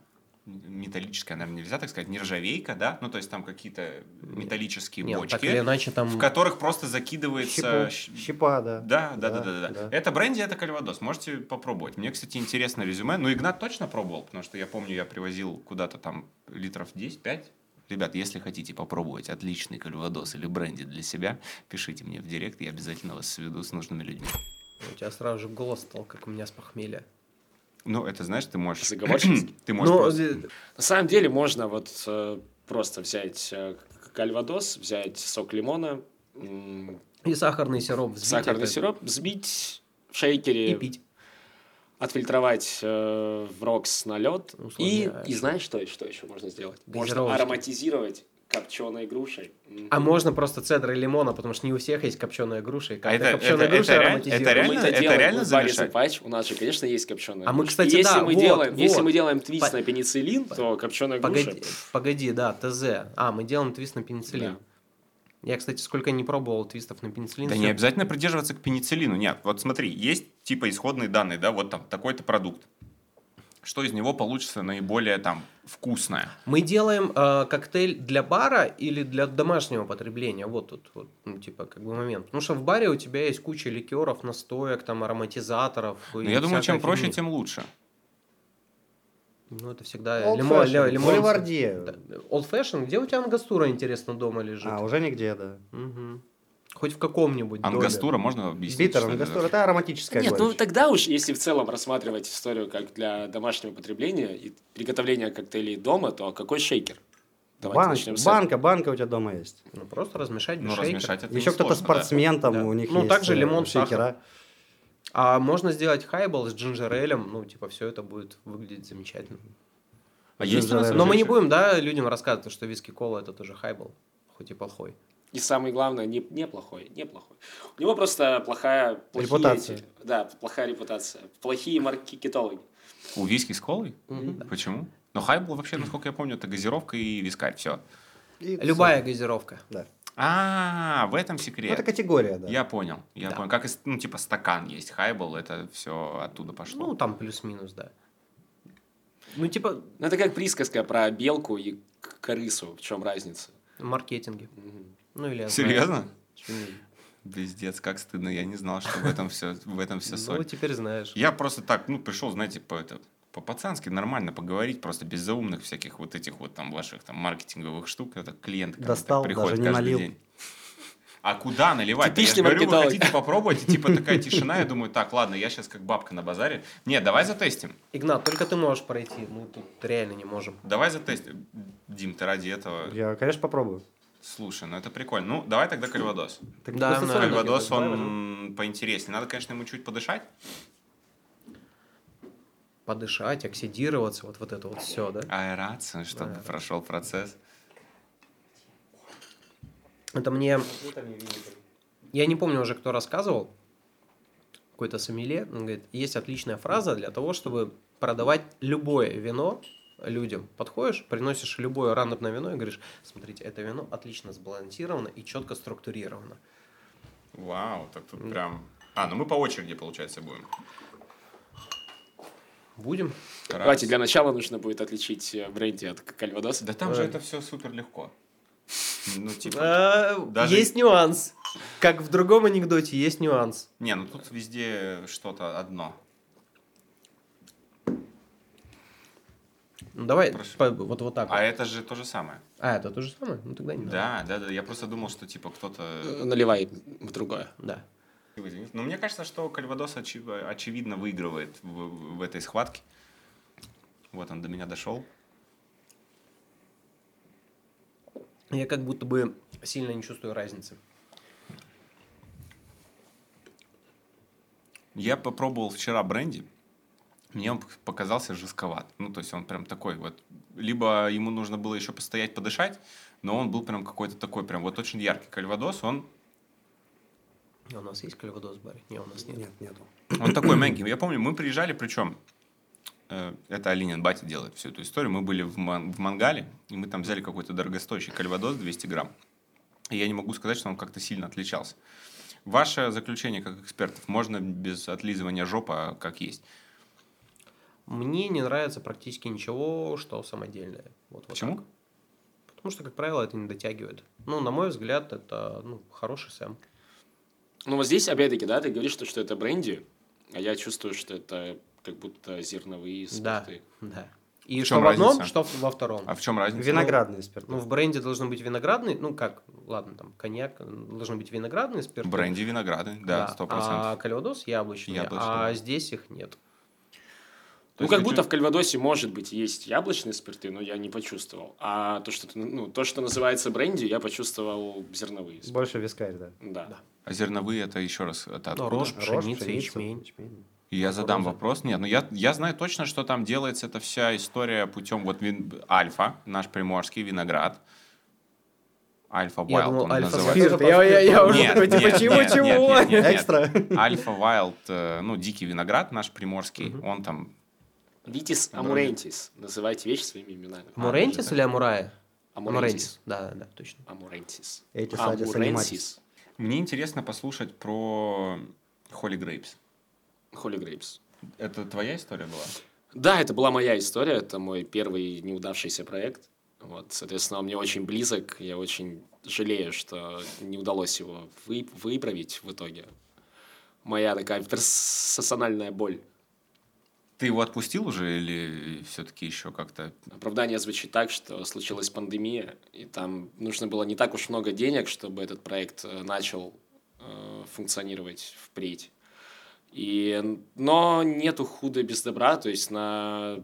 металлическая, наверное, нельзя так сказать, нержавейка, да? Ну, то есть там какие-то металлические Нет, бочки, так или иначе там... в которых просто закидывается... Щепа, щ- щепа, да. Да, да, да, Да, да, да, да. Это бренди, это кальвадос. Можете попробовать. Мне, кстати, интересно резюме. Ну, Игнат точно пробовал, потому что я помню, я привозил куда-то там литров 10-5. Ребят, если хотите попробовать отличный кальвадос или бренди для себя, пишите мне в директ, я обязательно вас сведу с нужными людьми. У тебя сразу же голос стал, как у меня с похмелья. Ну, это знаешь, ты можешь... Заговорщицкий. *clears throat* Ты можешь Ну, просто- э, На самом деле можно вот э, просто взять э, кальвадос, взять сок лимона, и сахарный сироп взбить. сахарный это- сироп, взбить в шейкере, И пить. отфильтровать э, в рокс на лед. И, и знаешь, что, что еще можно сделать? Можно ароматизировать копченой грушей. А можно просто цедра и лимона, потому что не у всех есть копченая груша. И А как-то это- копченая это- груша это реаль- это реально- это делаем реально замешать? Запач, у нас же, конечно, есть копченая А мы, груша. кстати, И если да, мы вот, делаем, если вот. мы делаем твист По- на пенициллин, то копченая груша. Погоди, погоди, да, ТЗ. А, мы делаем твист на пенициллин. Да. Я, кстати, сколько не пробовал твистов на пенициллин. Да всё- не обязательно придерживаться к пенициллину. Нет, вот смотри, есть типа исходные данные, да, вот там такой-то продукт. Что из него получится наиболее там вкусное? Мы делаем э, коктейль для бара или для домашнего потребления. Вот тут, вот, ну, типа, как бы момент. Потому что в баре у тебя есть куча ликеров, настоек, там, ароматизаторов. Ну, я думаю, чем проще, фигни. тем лучше. Ну, это всегда Old лимон, fashion, лимон. Old fashion? Где у тебя ангастура, интересно, дома лежит? А, уже нигде, да. Мгм. Хоть в каком-нибудь. Ангастура можно объяснить? Это ангастура, это ароматическая Нет, ну горечь. тогда уж, если в целом рассматривать историю как для домашнего потребления и приготовления коктейлей дома, то какой шейкер? Давайте Бан- начнем с банка, банка у тебя дома есть. Ну, просто размешать без Ну, шейкера. размешать это Еще кто-то несложно, да. спортсмен, там Да. у них Ну, есть также э, лимон, шейкера. А можно сделать хайбол с джинджер-элем, ну, типа, все это будет выглядеть замечательно. А есть. Но мы не будем, да, людям рассказывать, что виски-кола это тоже хайбол, хоть и плохой. И самое главное, не, неплохой, неплохой. У него просто плохая... плохие Репутация. эти- да, плохая репутация. Плохие маркетологи. У виски с колой? Мгм. Почему? Но хайбл вообще, насколько я помню, это газировка и вискарь, все. И Любая газировка. всё. Да. А, в этом Ну, секрет. это категория, да. Я понял, я Да. понял. Как, ну, типа стакан есть, хайбл, это все оттуда пошло. Ну, там плюс-минус, да. Ну, типа, Ну, это как присказка про белку и крысу. В чем разница? в маркетинге. Мгм. Ну, или я знаю. Серьезно? Пиздец, как стыдно, я не знал, что в этом все, в этом все Ну, соль. теперь знаешь. Я просто так, ну, пришел, знаете, по это, по-пацански нормально поговорить, просто без заумных всяких вот этих вот там ваших там маркетинговых штук. Это клиент так Достал, приходит даже не каждый налил. день. А куда наливать? Я же Типичный говорю, вы хотите попробовать, и типа такая тишина, я думаю, так, ладно, я сейчас как бабка на базаре. Нет, давай затестим. Игнат, только ты можешь пройти. Мы тут реально не можем. Давай затестим. Дим, ты ради этого... Я, конечно, попробую. Слушай, ну это прикольно. Ну, давай тогда кальвадос. Так Да, да. Кальвадос, он поинтереснее. Надо, конечно, ему чуть подышать. Подышать, оксидироваться, вот, вот это вот все, да? Аэрация, чтобы Да. прошел процесс. Это мне... Я не помню уже, кто рассказывал. Какой-то сомелье. Он говорит, есть отличная фраза для того, чтобы продавать любое вино людям. Подходишь, приносишь любое рандомное вино и говоришь, смотрите, это вино отлично сбалансировано и четко структурировано. Вау, так тут прям... А, ну мы по очереди, получается, будем. Будем? Раз. Давайте для начала нужно будет отличить э, бренди от кальвадоса. Да там же это все супер легко. Ну, типа... А, даже- Есть нюанс. Как в другом анекдоте есть нюанс. Не, ну тут везде что-то одно. Ну, давай Прошу. по- вот, вот так. А вот. это же то же самое. А, это то же самое? Ну тогда не надо. Да, да, да. Я просто думал, что типа кто-то... Наливай в другое. Да. Но мне кажется, что Кальвадос очи- очевидно выигрывает в, в этой схватке. Вот он до меня дошел. Я как будто бы сильно не чувствую разницы. Я попробовал вчера бренди. Мне он показался жестковат. Ну, то есть он прям такой вот. Либо ему нужно было еще постоять, подышать, но он был прям какой-то такой, прям вот очень яркий. Кальвадос, он А у нас есть кальвадос в баре? Не, у нас нет. Нет, нету. Он такой мягкий. Я помню, мы приезжали, причем э, это Алинин батя делает всю эту историю. Мы были в, ман- в Мангале, и мы там взяли какой-то дорогостоящий кальвадос 200 грамм. И я не могу сказать, что он как-то сильно отличался. Ваше заключение как экспертов, можно без отлизывания жопа, как есть? Мне не нравится практически ничего, что самодельное. Вот, вот Почему? так. Потому что, как правило, это не дотягивает. Ну, на мой взгляд, это ну, хороший сэм. Ну, вот здесь, опять-таки, да, ты говоришь, что, что это бренди, а я чувствую, что это как будто зерновые Да, спирты. да. И В что в одном, разница? что в- во втором. А в чем разница? Виноградные спирты. Ну, в бренде должен быть виноградный, ну как, ладно, там коньяк, должен быть виноградный спирт. Бренди винограды, да, сто процентов. А кальвадос яблочный, Яблочный, а да. здесь их нет. То Ну, как будто в Кальвадосе, может быть, есть яблочные спирты, но я не почувствовал. А то, что, ну, то, что называется бренди, я почувствовал зерновые спирты. Больше вискарь, да. Да. А зерновые это еще раз это Ну, откуда? рожь, пшеница, пшеница, ячмень. ячмень. И Я задам Кукуруза. вопрос. Нет, ну я, я знаю точно, что там делается эта вся история путем вот вин- Альфа, наш приморский виноград. Альфа Я Wild думал, он альфа называется. Я, я, я уже Нет, такой, типа, нет, чего, нет, чего? нет, нет, нет, нет. Экстра. Альфа Wild, э, ну, дикий виноград наш приморский, он там... Витис амурентис. Называйте вещи своими именами. Мурентис или Амурая? Амурентис. Да, да, да, точно. Амурентис. Амуренсис. Мне интересно послушать про Holy Grapes. Holy Grapes. Это твоя история была? Да, это была моя история, это мой первый неудавшийся проект. Вот, соответственно, он мне очень близок, я очень жалею, что не удалось его вы- выправить в итоге. Моя такая персональная боль. Ты его отпустил уже или все-таки еще как-то... Оправдание звучит так, что случилась пандемия, и там нужно было не так уж много денег, чтобы этот проект э, начал э, функционировать впредь. И, но нету худа без добра, то есть на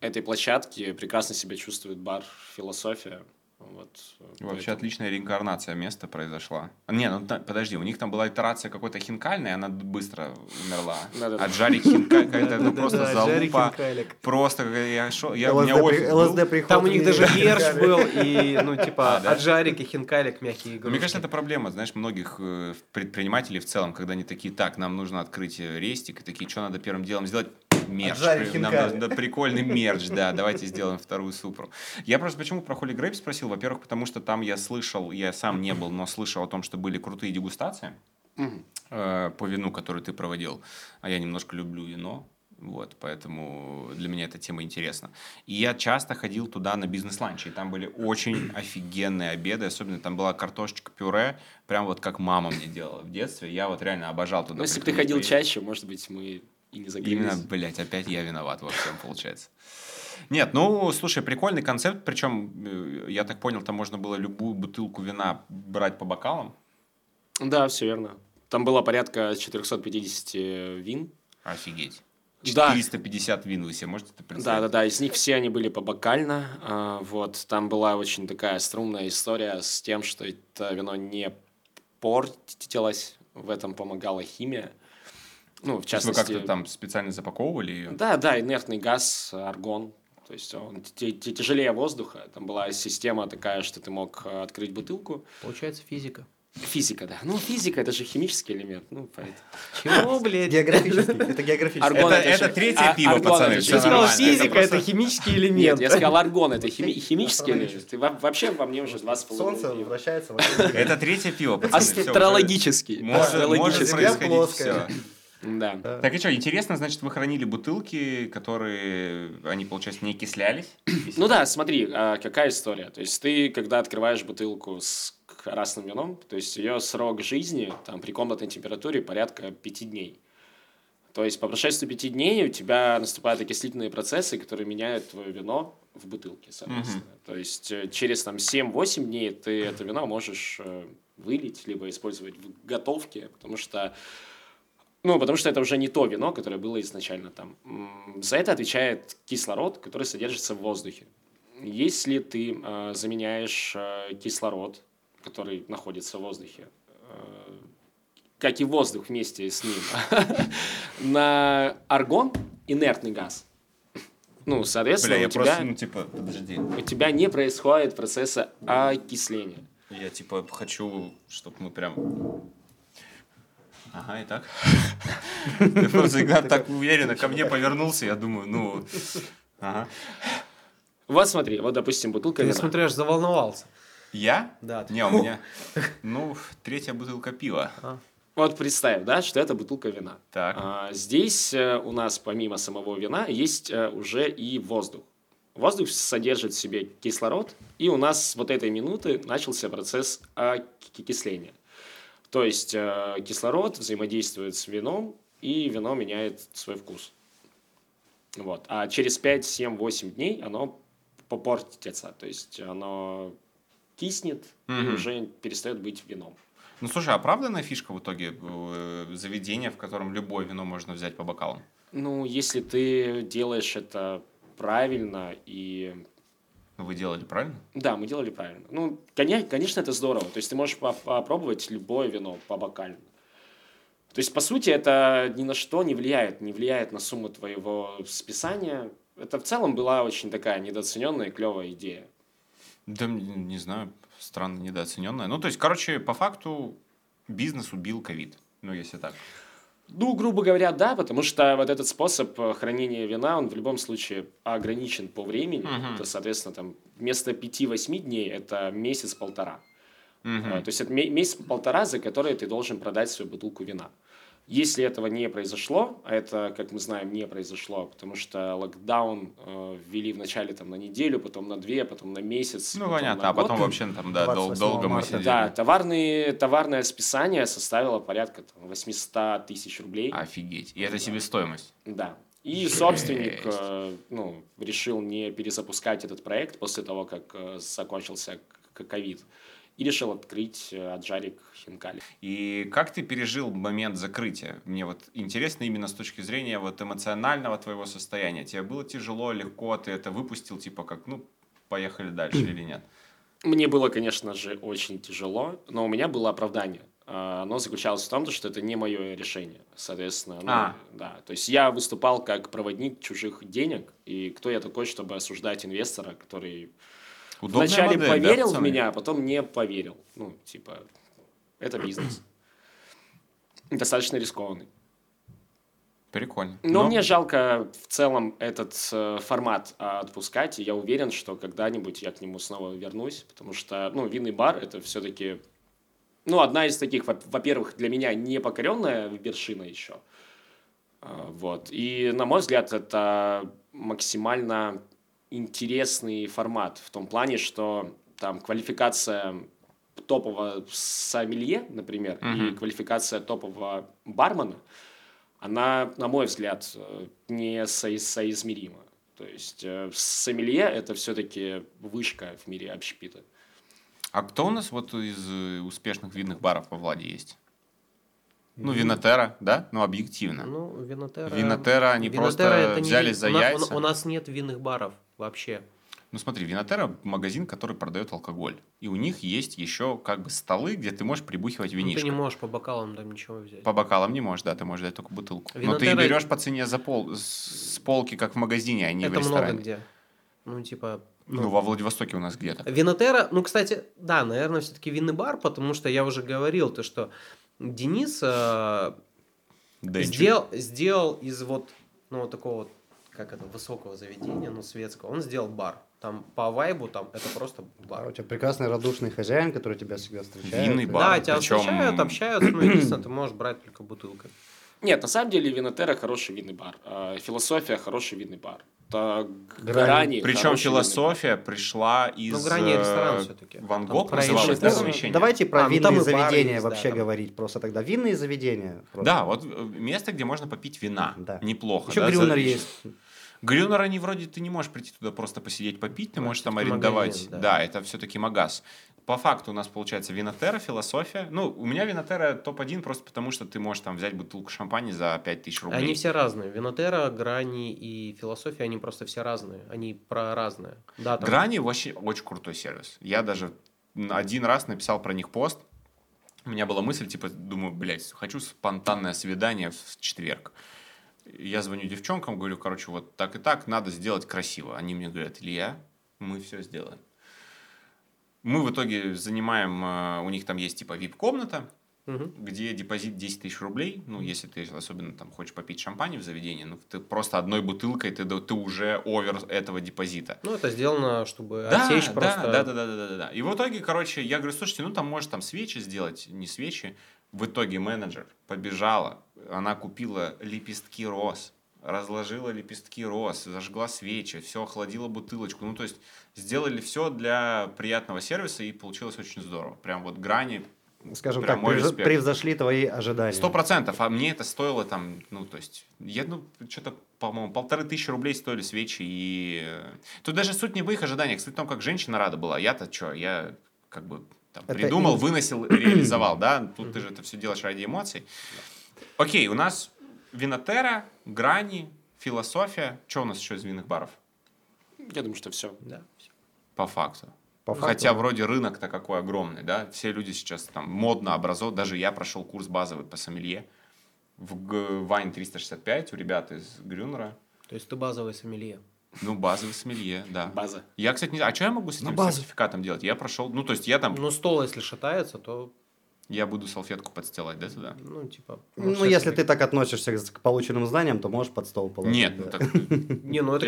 этой площадке прекрасно себя чувствует бар «Философия». Вот, Вообще поэтому- отличная реинкарнация места произошла. А, Не, ну подожди, у них там была итерация какой-то хинкальной, она быстро умерла. От Жарик Хинкаль, какая-то ну, просто залупа. Просто я шо, я, у меня ЛСД при- офис был. ЛСД приход. Там у них даже ерш был, и, ну, типа, А, да? от жарик и хинкалик мягкие Ну, игрушки. Мне кажется, это проблема, знаешь, многих э, предпринимателей в целом, когда они такие, так, нам нужно открыть э, рестик, и такие, что надо первым делом сделать? Мерч. Нам нужно- прикольный мерч, да, давайте сделаем вторую супру. Я просто почему про Holy Grape спросил? Во-первых, потому что там я слышал, я сам не был, но слышал о том, что были крутые дегустации э, по вину, который ты проводил. А я немножко люблю вино. Вот, поэтому для меня эта тема интересна. И я часто ходил туда на бизнес-ланчи, и там были очень *coughs* офигенные обеды, особенно там была картошечка пюре, прям вот как мама мне делала в детстве. Я вот реально обожал туда. Ну, если бы ты ходил поесть. чаще, может быть, мы и не Именно, блядь, опять я виноват во всем, получается. Нет, ну, слушай, прикольный концепт, причем, э, я так понял, там можно было любую бутылку вина брать по бокалам. Да, все верно. Там было порядка 450 вин. Офигеть. Да. 450 вин вы себе можете это Да, представить? да, да. Из них все они были побокально. А, вот там была очень такая струнная история с тем, что это вино не портилось. В этом помогала химия. Ну, в То есть вы частности. как-то там специально запаковывали ее? Да, да, инертный газ, аргон. То есть он тяжелее воздуха. Там была система такая, что ты мог э, открыть бутылку. Получается физика. Физика, да. Ну, физика это же химический элемент. Ну, поэтому. Чего, блядь? Географический. Это географический. Аргон Это- это же- третье а- пиво, аргон пацаны, это Ты сказал, физика Это это просто- химический Нет, элемент. я сказал аргон, это хими- химический элемент. Ты во- вообще во мне уже два с Солнце половиной. вращается вокруг. Это третье пиво, пацаны. Астрологический. Может, может происходить плоская. все. Да. Так и что, интересно, значит, вы хранили бутылки, которые, они, получается, не окислялись? *coughs* Ну да, смотри, а, какая история. То есть ты, когда открываешь бутылку с красным вином, то есть ее срок жизни там при комнатной температуре порядка пяти дней. То есть по прошествии пяти дней у тебя наступают окислительные процессы, которые меняют твое вино в бутылке, соответственно. То есть э, через там 7-8 дней ты это вино можешь э, вылить, либо использовать в готовке, потому что ну, потому что это уже не то вино, которое было изначально там. За это отвечает кислород, который содержится в воздухе. Если ты э, заменяешь э, кислород, который находится в воздухе, э, как и воздух вместе с ним, *laughs* на аргон, инертный газ, ну, соответственно, Бля, я у, тебя, просто, ну, типа, подожди. у тебя не происходит процесса окисления. Я, типа, хочу, чтобы мы прям... Ага, и так. *laughs* Ты просто Игнат так уверенно ко мне *laughs* повернулся, я думаю, ну... Ага. Вот смотри, вот, допустим, бутылка Ты, вина. смотрю, аж заволновался. Я? Да, ты- Не, у меня, *laughs* ну, третья бутылка пива. Вот представь, да, что это бутылка вина. Так. А, здесь э, у нас помимо самого вина есть э, уже и воздух. Воздух содержит в себе кислород, и у нас с вот этой минуты начался процесс окисления. То есть э, кислород взаимодействует с вином, и вино меняет свой вкус. Вот. А через 5, 7, 8 дней оно попортится. То есть оно киснет и Мгм. уже перестает быть вином. Ну, слушай, оправданная фишка в итоге э, заведения, в котором любое вино можно взять по бокалам? Ну, если ты делаешь это правильно и... Вы делали правильно? Да, мы делали правильно. Ну, конечно, это здорово. То есть ты можешь по- попробовать любое вино по бокально. То есть, по сути, это ни на что не влияет. Не влияет на сумму твоего списания. Это в целом была очень такая недооцененная и клевая идея. Да, не знаю, странно недооцененная. Ну, то есть, короче, по факту бизнес убил ковид. Ну, если так. Ну, грубо говоря, да, потому что вот этот способ э, хранения вина, он в любом случае ограничен по времени. Мгм. Это, соответственно, там вместо 5-8 дней это месяц-полтора. А, То есть это ме- месяц-полтора, за который ты должен продать свою бутылку вина. Если этого не произошло, а это, как мы знаем, не произошло, потому что локдаун э, ввели вначале там на неделю, потом на две, потом на месяц. Ну, потом понятно. на А потом год. вообще там, да, дол- 28 долго мы сидели. Да, товарные, товарное списание составило порядка там, 800 тысяч рублей. Офигеть. И это себестоимость. Да. И Жесть. собственник э, ну, решил не перезапускать этот проект после того, как э, закончился к- ковид. И решил открыть э, Аджарик Хинкали. И как ты пережил момент закрытия? Мне вот интересно именно с точки зрения вот эмоционального твоего состояния. Тебе было тяжело, легко, ты это выпустил, типа как, ну, поехали дальше или нет? Мне было, конечно же, очень тяжело, но у меня было оправдание. А, Оно заключалось в том, что это не мое решение, соответственно. ну, А. да. То есть я выступал как проводник чужих денег, и кто я такой, чтобы осуждать инвестора, который Удобная вначале модель, да, поверил в пацаны? меня, а потом не поверил. Ну, типа, это бизнес. Достаточно рискованный. Прикольно. Но мне жалко в целом этот э, формат а, отпускать, и я уверен, что когда-нибудь я к нему снова вернусь, потому что, ну, винный бар – это все-таки, ну, одна из таких, во- во-первых, для меня непокоренная вершина еще, А, вот, и, на мой взгляд, это максимально интересный формат в том плане, что там квалификация топового сомелье, например, и Мгм. квалификация топового бармена, она, на мой взгляд, э, не со- соизмерима. То есть э, сомелье – это все-таки вышка в мире общепита. А кто у нас вот из э, успешных видных баров во Владе есть? Ну, Винотера, да? Ну, объективно. Ну, Винотера... Винотера они просто это не взяли вин- за у яйца. У, нас нет винных баров вообще. Ну смотри, Винотера магазин, который продает алкоголь. И у них есть еще как бы столы, где ты можешь прибухивать Ну, винишко. ты не можешь по бокалам там ничего взять. По бокалам не можешь, да, ты можешь дать только бутылку. Но ты Винотера- берешь по цене за пол, с полки, как в магазине, а не в это много ресторане. где. Ну, типа... Ну, во Владивостоке у нас где-то. Винотера, ну, кстати, да, наверное, все-таки винный бар, потому что я уже говорил, то, что Денис э, сделал, сделал из вот, ну, вот такого вот, как это, высокого заведения, ну, светского, он сделал бар. Там по вайбу, там, это просто А у бар. тебя прекрасный радушный хозяин, который тебя всегда встречает. Винный бар. Да, тебя причем- встречают, общаются, ну, единственное, ты можешь брать только бутылкой. Нет, на самом деле Винотера хороший винный бар. А, Философия хороший винный бар. Та Грани. грани. Причем философия пришла из... Ну, «Грани» ресторан э, всё-таки. Ван Там Гог про называлось, да, завещание? Давайте про А, ну, винные бары заведения есть, да, вообще там. говорить просто тогда. Винные заведения. просто. Да, вот э, место, где можно попить вина. Да. Неплохо. Еще да, Грюнер за- есть. Грюнер, они вроде ты не можешь прийти туда просто посидеть попить, ты Да, можешь там арендовать. магазин, да. да. это все-таки магаз. По факту у нас получается винотера, философия. Ну, у меня винотера топ-1 просто потому, что ты можешь там взять бутылку шампани за 5000 рублей. Они все разные. Винотера, Грани и Философия, они просто все разные. Они про разное. Да, там- Грани вообще очень крутой сервис. Я даже один раз написал про них пост. У меня была мысль, типа, думаю, блядь, хочу спонтанное свидание в четверг. Я звоню девчонкам, говорю, короче, вот так и так, надо сделать красиво. Они мне говорят, Илья, мы все сделаем. Мы в итоге занимаем, э, у них там есть типа вип-комната, Мгм. где депозит 10 тысяч рублей, ну, если ты особенно там хочешь попить шампань в заведении, ну, ты просто одной бутылкой, ты, ты уже овер этого депозита. Ну, это сделано, чтобы Да, отсечь да, просто... да, да, да, да, да, да. И в итоге, короче, я говорю, слушайте, ну там может там свечи сделать, не свечи. В итоге менеджер побежала, она купила лепестки роз, разложила лепестки роз, зажгла свечи, все, охладила бутылочку. Ну, то есть сделали все для приятного сервиса, и получилось очень здорово. Прям вот грани Скажем Прям так, превз- превзошли твои ожидания. Сто процентов, а мне это стоило там, ну, то есть, я, ну, что-то, по-моему, полторы тысячи рублей стоили свечи, и э, тут даже суть не в их ожиданиях, суть в том, как женщина рада была. Я-то что, я как бы там, Это придумал, ин- выносил, реализовал, *clears throat* да, тут ты же это все делаешь ради эмоций. Окей, у нас винотера, грани, философия. Что у нас еще из винных баров? Я думаю, что все. Да. По факту. По факту, Хотя вроде рынок-то какой огромный, да, все люди сейчас там модно образованы, даже я прошел курс базовый по сомелье в Вайн 365 у ребят из Грюнера. То есть ты базовый сомелье. Ну, базовый сомелье, да. База. Я, кстати, не знаю, а что я могу с На этим сертификатом делать? Я прошел, ну, то есть я там, Ну, стол, если шатается, то, я буду салфетку подстилать, да, туда? ну, типа... Ну, если ты так относишься к полученным знаниям, то можешь под стол положить. Нет, да. ну так, *laughs* Не, ну это,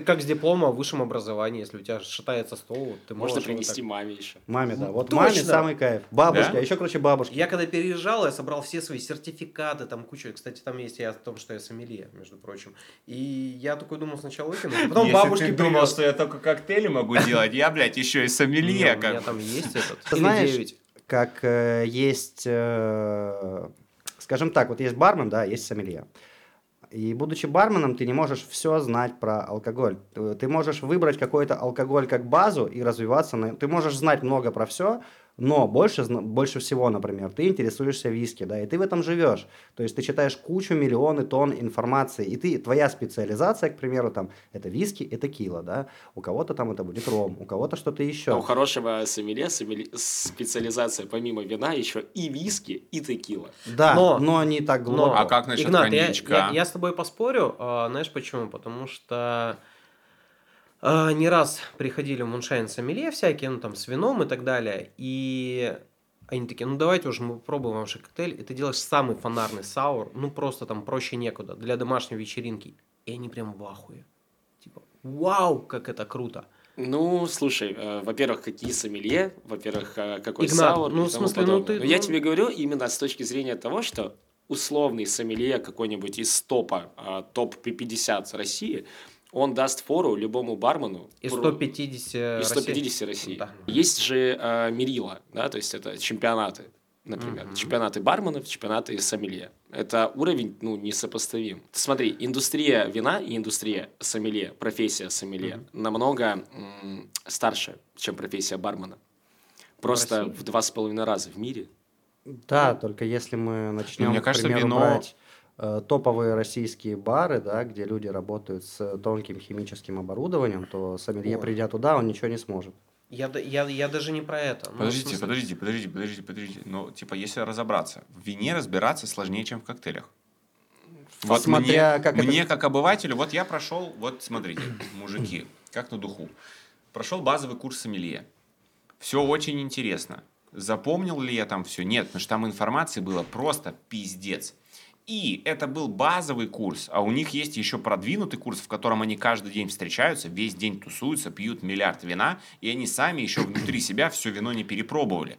как, с диплома о высшем образовании. Если у тебя шатается стол, ты Можно можешь его принести маме еще. Маме, да. Ну, Вот маме самый кайф. Бабушке, Да? а еще, короче, бабушке. Я когда переезжал, я собрал все свои сертификаты, там куча, кстати, там есть я о том, что я сомелье, между прочим. И я такой думал сначала выкинуть, а потом бабушке думал, что я только коктейли могу делать, я, блядь, еще и сомелье. у меня там есть этот. Знаешь. Как э, есть, э, скажем так, вот есть бармен, да, есть сомелье. И будучи барменом, ты не можешь все знать про алкоголь. Ты можешь выбрать какой-то алкоголь как базу и развиваться. На... Ты можешь знать много про все, но больше, больше всего, например, ты интересуешься виски, да, и ты в этом живешь. То есть ты читаешь кучу, миллионы тонн информации, и ты, твоя специализация, к примеру, там, это виски и текила, да, у кого-то там это будет ром, у кого-то что-то еще. А у хорошего сомелье сомелье- специализация помимо вина еще и виски, и текила. Да, Но- но, не так глубоко. Но, А как насчет Игнат, я, коньячка? я- я с тобой поспорю, а, знаешь почему? Потому что не раз приходили в Moonshine сомелье всякие, ну там с вином и так далее, и они такие, ну давайте уже мы попробуем ваш коктейль, и ты делаешь самый фонарный sour, ну просто там проще некуда, для домашней вечеринки. И они прям в ахуе. Типа, вау, как это круто. Ну, слушай, э, во-первых, какие сомелье, во-первых, э, какой Игнат, sour ну, и в тому смысле, ну, подобное. ты- Но я ну- тебе говорю именно с точки зрения того, что условный сомелье какой-нибудь из топа, а, топ 50 России, он даст фору любому бармену. Из про- 150 из 150 России. Да. Есть же э, мерила, да, то есть это чемпионаты, например, чемпионаты барменов, чемпионаты сомелье. Это уровень, ну, несопоставим. Смотри, индустрия вина и индустрия сомелье, профессия сомелье намного м, старше, чем профессия бармена. Просто России? в два с половиной раза в мире. Да, только если мы начнем, Ну, мне к кажется, примеру, вино- брать топовые российские бары, да, где люди работают с тонким химическим оборудованием, то сомелье, придя туда, он ничего не сможет. Я, я, я даже не про это. Ну, Подождите, смысле- подождите, подождите, подождите, подождите. Ну, типа, если разобраться, в вине разбираться сложнее, чем в коктейлях. Вот Смотря мне, как это- мне как обывателю, вот я прошел, вот смотрите, *coughs* мужики, как на духу. Прошел базовый курс сомелье. Все очень интересно. Запомнил ли я там все? Нет, потому что там информации было просто пиздец. И это был базовый курс, а у них есть еще продвинутый курс, в котором они каждый день встречаются, весь день тусуются, пьют миллиард вина, и они сами еще внутри себя все вино не перепробовали.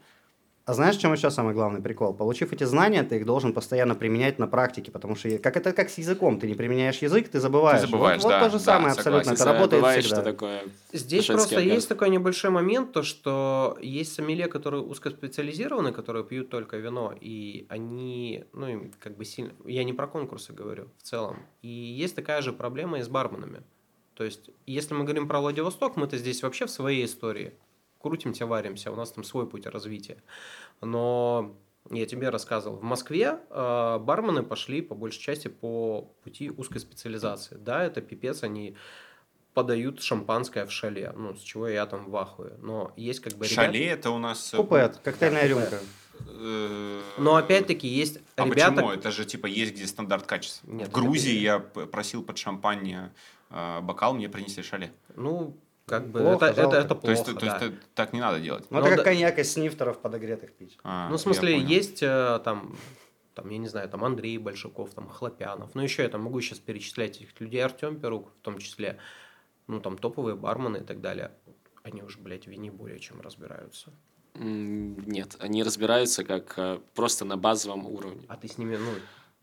А знаешь, в чем еще самый главный прикол? Получив эти знания, ты их должен постоянно применять на практике, потому что как это как с языком, ты не применяешь язык, ты забываешь. Ты забываешь, вот, вот да, то же да, самое согласен. абсолютно, это Если работает всегда. что такое Здесь просто оргазм. есть такой небольшой момент, то что есть сомелье, которые узкоспециализированы, которые пьют только вино, и они, ну, им как бы сильно... Я не про конкурсы говорю в целом. И есть такая же проблема и с барменами. То есть, если мы говорим про Владивосток, мы-то здесь вообще в своей истории. Крутимся, варимся, у нас там свой путь развития. Но я тебе рассказывал, в Москве э, бармены пошли по большей части по пути узкой специализации. Да, это пипец, они подают шампанское в шале, ну, с чего я там в ахуе. Но есть как бы ребят- Шале это у нас... э, Купет, коктейльная Да, рюмка. Но опять-таки есть А ребята... почему? Это же типа есть где стандарт качества. Нет, в Грузии я просил под шампань э, бокал, мне принесли шале. Ну, Как бы Плохо, это, это, жалко. это То плохо, есть, то есть да. это так не надо делать. Ну, Ну, это да. как коньяк из снифтеров подогретых пить. А, Ну, в смысле, есть э, там, там, я не знаю, там Андрей Большаков, там Хлопянов. Ну, еще я там могу сейчас перечислять этих людей, Артем Перук в том числе. Ну, там топовые бармены и так далее. Они уж, блядь, в вине более чем разбираются. Нет, они разбираются как э, просто на базовом уровне. А ты с ними, ну,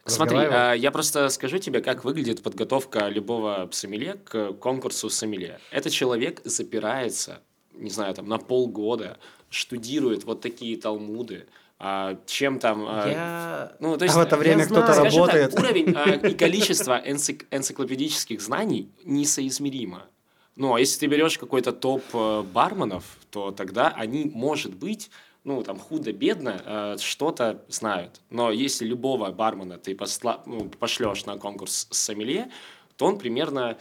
Смотри, а, я просто скажу тебе, как выглядит подготовка любого сомелье к конкурсу сомелье. Этот человек запирается, не знаю, там на полгода, штудирует вот такие талмуды, а, чем там... а, я... Ну, то есть, А в это время кто-то Скажем так, работает. уровень а, и количество энцик- энциклопедических знаний несоизмеримо. Ну, а если ты берешь какой-то топ э, барменов, то тогда они, может быть, ну, там, худо-бедно э, что-то знают. Но если любого бармена ты посла- ну, пошлешь на конкурс сомелье, то он примерно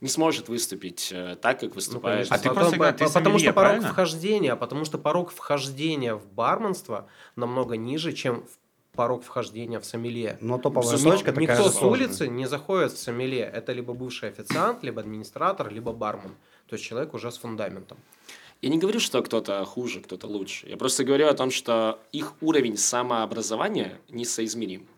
не сможет выступить э, так, как Ну, выступает. конечно, А ты потом- просто говоришь, ты по- потому сомелье, что порог правильно? вхождения, потому что порог вхождения в барменство намного ниже, чем в- порог вхождения в сомелье. Но топовая Ни- точка такая Никто с улицы не заходит в сомелье. Это либо бывший официант, либо администратор, либо бармен. То есть человек уже с фундаментом. Я не говорю, что кто-то хуже, кто-то лучше. Я просто говорю о том, что их уровень самообразования несоизмерим.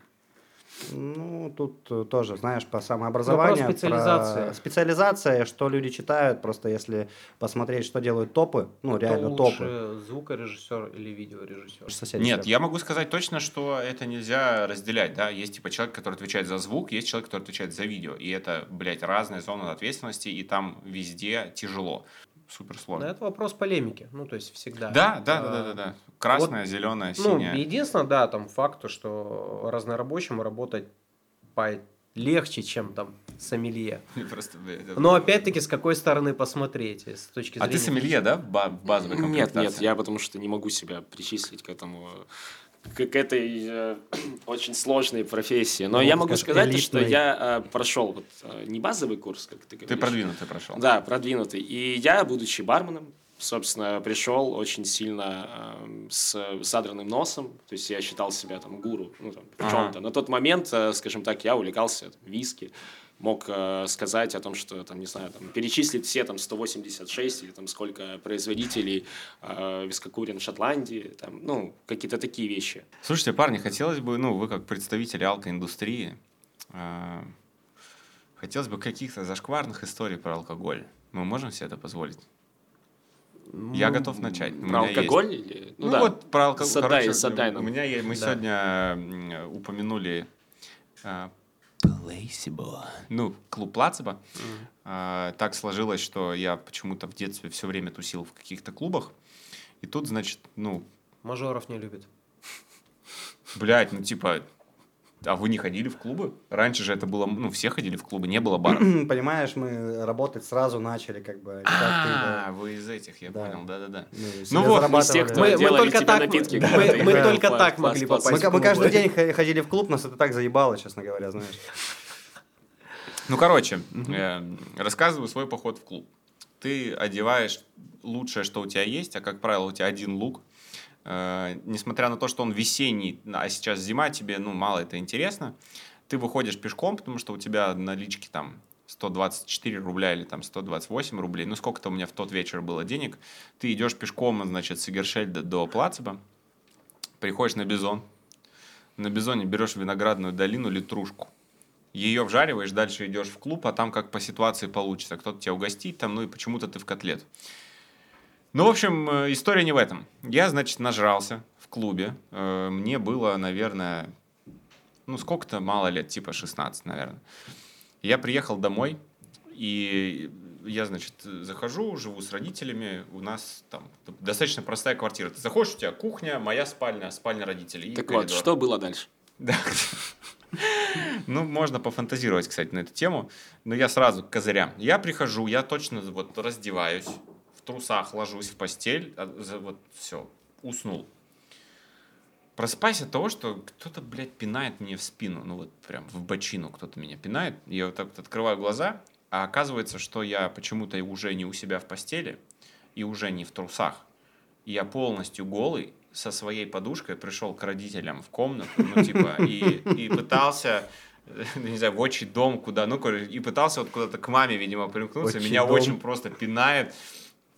Ну, тут э, тоже, знаешь, по самообразованию. Вопрос специализации. про Специализация, что люди читают, просто если посмотреть, что делают топы, ну, реально Кто топы. лучше, звукорежиссер или видеорежиссер? Соседи Нет, я могу сказать точно, что это нельзя разделять, да, есть типа человек, который отвечает за звук, есть человек, который отвечает за видео, и это, блядь, разные зоны ответственности, и там везде тяжело, супер Но это вопрос полемики. Ну, то есть всегда. Да, да, да, А, да, да, да. Красная, зеленая, Ну, синяя. единственное, да, там факт, то, что разнорабочему работать по легче, чем там сомелье. Просто, Но опять-таки, с какой стороны посмотреть? С точки А зрения... ты сомелье, да, в ба- в базовой Нет, комплектации? нет, я потому что не могу себя причислить к этому к, к этой э, *clears throat* очень сложной профессии. Но Ну, я могу сказать, то, что я э, прошел вот, э, не базовый курс, как ты говоришь. Ты продвинутый прошел. Да, продвинутый. И я, будучи барменом, собственно, пришел очень сильно э, с задранным носом. То есть я считал себя там гуру, ну, там, в Ага. чем-то. На тот момент, э, скажем так, я увлекался там, виски. Мог э, сказать о том, что, там, не знаю, там, перечислить все там 186 или там сколько производителей э, вискокурен в Шотландии, там, ну, какие-то такие вещи. Слушайте, парни, хотелось бы, ну, вы как представители алкоиндустрии, э, хотелось бы каких-то зашкварных историй про алкоголь. Мы можем себе это позволить? Я готов начать. Про меня есть. алкоголь? Или... Ну, да. вот про алкоголь. Задай- задай нам. У меня есть, мы Да. сегодня упомянули э, Placebo. Ну, клуб Плацебо. А, так сложилось, что я почему-то в детстве все время тусил в каких-то клубах. И тут, значит, ну, Мажоров не любит. блядь, ну типа, а вы не ходили в клубы? Раньше же это было, ну, все ходили в клубы, не было баров. *clears throat* Понимаешь, мы работать сразу начали, как бы. А, да. вы из этих, я Да. понял, да-да-да. Ну, Ну вот, из тех, кто- Мы, только так, напитки, мы, только так могли попасть. Мы, мы каждый день ходили в клуб, нас это так заебало, честно говоря, знаешь. Ну, короче, э, рассказываю свой поход в клуб. Ты одеваешь лучшее, что у тебя есть, а, как правило, у тебя один лук. Э, несмотря на то, что он весенний, а сейчас зима, тебе, ну, мало это интересно. Ты выходишь пешком, потому что у тебя налички там 124 рубля или там 128 рублей. Ну, сколько-то у меня в тот вечер было денег. Ты идешь пешком, значит, с Игершельда до Плацеба, приходишь на Бизон. На Бизоне берешь виноградную долину, литрушку ее вжариваешь, дальше идешь в клуб, а там как по ситуации получится. Кто-то тебя угостит там, ну и почему-то ты в котлет. Ну, в общем, э, история не в этом. Я, значит, нажрался в клубе. Э, Мне было, наверное, ну, сколько-то мало лет, типа 16, наверное. Я приехал домой, и я, значит, захожу, живу с родителями, у нас там достаточно простая квартира. Ты заходишь, у тебя кухня, моя спальня, спальня родителей. Так вот, коридор. что было дальше? Да. Ну, можно пофантазировать, кстати, на эту тему. Но я сразу к козырям. Я прихожу, я точно вот раздеваюсь, в трусах ложусь в постель, а вот все, уснул. Просыпаюсь от того, что кто-то, блядь, пинает мне в спину. Ну, вот прям в бочину кто-то меня пинает. Я вот так вот открываю глаза, а оказывается, что я почему-то уже не у себя в постели и уже не в трусах. Я полностью голый со своей подушкой пришел к родителям в комнату, ну, типа, и, и пытался не знаю, в отчий дом, куда, ну, короче, и пытался вот куда-то к маме, видимо, примкнуться. Отчий Меня дом. очень просто пинает.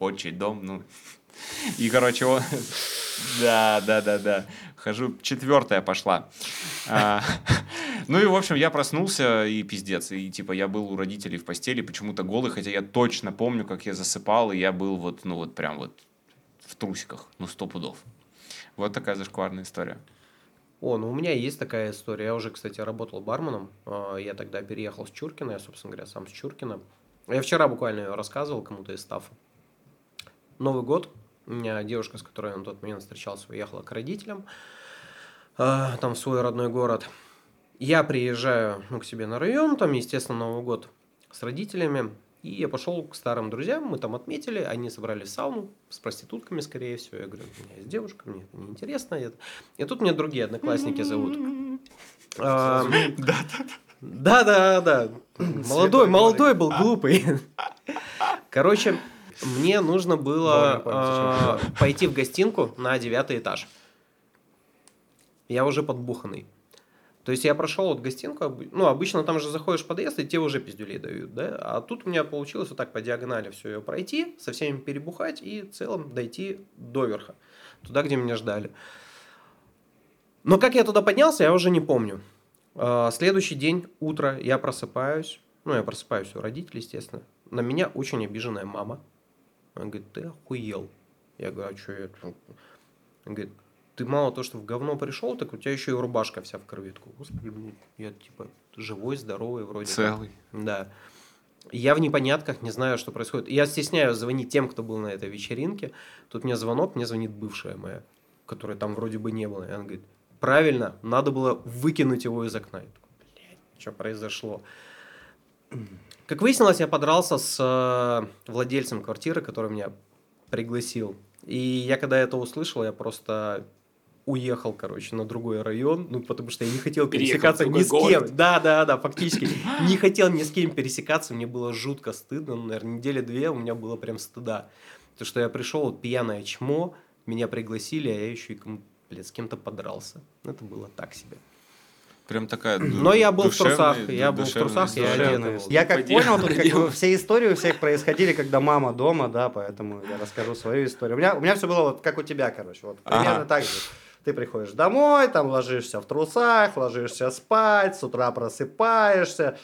Отчий дом, ну. И, короче, он... Да, да, да, да. Хожу, четвертая пошла. А, Ну и, в общем, я проснулся, и пиздец. И, типа, я был у родителей в постели, почему-то голый, хотя я точно помню, как я засыпал, и я был вот, ну, вот прям вот в трусиках, ну, сто пудов. Вот такая зашкварная история. О, ну у меня есть такая история. Я уже, кстати, работал барменом. А, Я тогда переехал с Чуркина, я, собственно говоря, сам с Чуркина. Я вчера буквально ее рассказывал кому-то из стафа. Новый год. У меня девушка, с которой я на тот момент встречался, уехала к родителям. а, Там в свой родной город. Я приезжаю ну, к себе на район, там, естественно, Новый год с родителями. И я пошел к старым друзьям, мы там отметили, они собрали сауну с проститутками, скорее всего. Я говорю, у меня есть девушка, мне это неинтересно. И, и тут меня другие одноклассники зовут. А, *laughs* Да, да, да. Молодой, молодой был, глупый. *laughs* Короче, мне нужно было а, пойти в гостинку на девятый этаж. Я уже подбуханный. То есть я прошел вот гостинку, ну, обычно там же заходишь в подъезд, и тебе уже пиздюлей дают, да? А тут у меня получилось вот так по диагонали все ее пройти, со всеми перебухать и в целом дойти до верха, туда, где меня ждали. Но как я туда поднялся, я уже не помню. А, Следующий день, утро, я просыпаюсь, ну, я просыпаюсь у родителей, естественно. На меня очень обиженная мама. Она говорит, ты охуел. Я говорю, а что я... тут?» Она говорит, ты мало то, что в говно пришел, так у тебя еще и рубашка вся в крови. Такой, Господи, блин, я типа живой, здоровый вроде. как». Целый. Да. Я в непонятках, не знаю, что происходит. Я стесняюсь звонить тем, кто был на этой вечеринке. Тут мне звонок, мне звонит бывшая моя, которой там вроде бы не было. И она говорит, правильно, надо было выкинуть его из окна. Я такой, блядь, что произошло? Как выяснилось, я подрался с э, владельцем квартиры, который меня пригласил. И я когда это услышал, я просто уехал, короче, на другой район, ну, потому что я не хотел Переехал пересекаться ни с кем. город. Да, да, да, фактически. *gasps* Не хотел ни с кем пересекаться, мне было жутко стыдно, ну, наверное, недели две у меня было прям стыда. То, что я пришел, вот, пьяное чмо, меня пригласили, а я еще и блядь, с кем-то подрался. Это было так себе. Прям такая... Но я был в трусах, я был в трусах, я был. Я как понял, тут как бы все истории у всех происходили, когда мама дома, да, поэтому я расскажу свою историю. У меня, у меня все было вот как у тебя, короче, вот примерно Ага. так же. Ты приходишь домой, там ложишься в трусах, ложишься спать, с утра просыпаешься,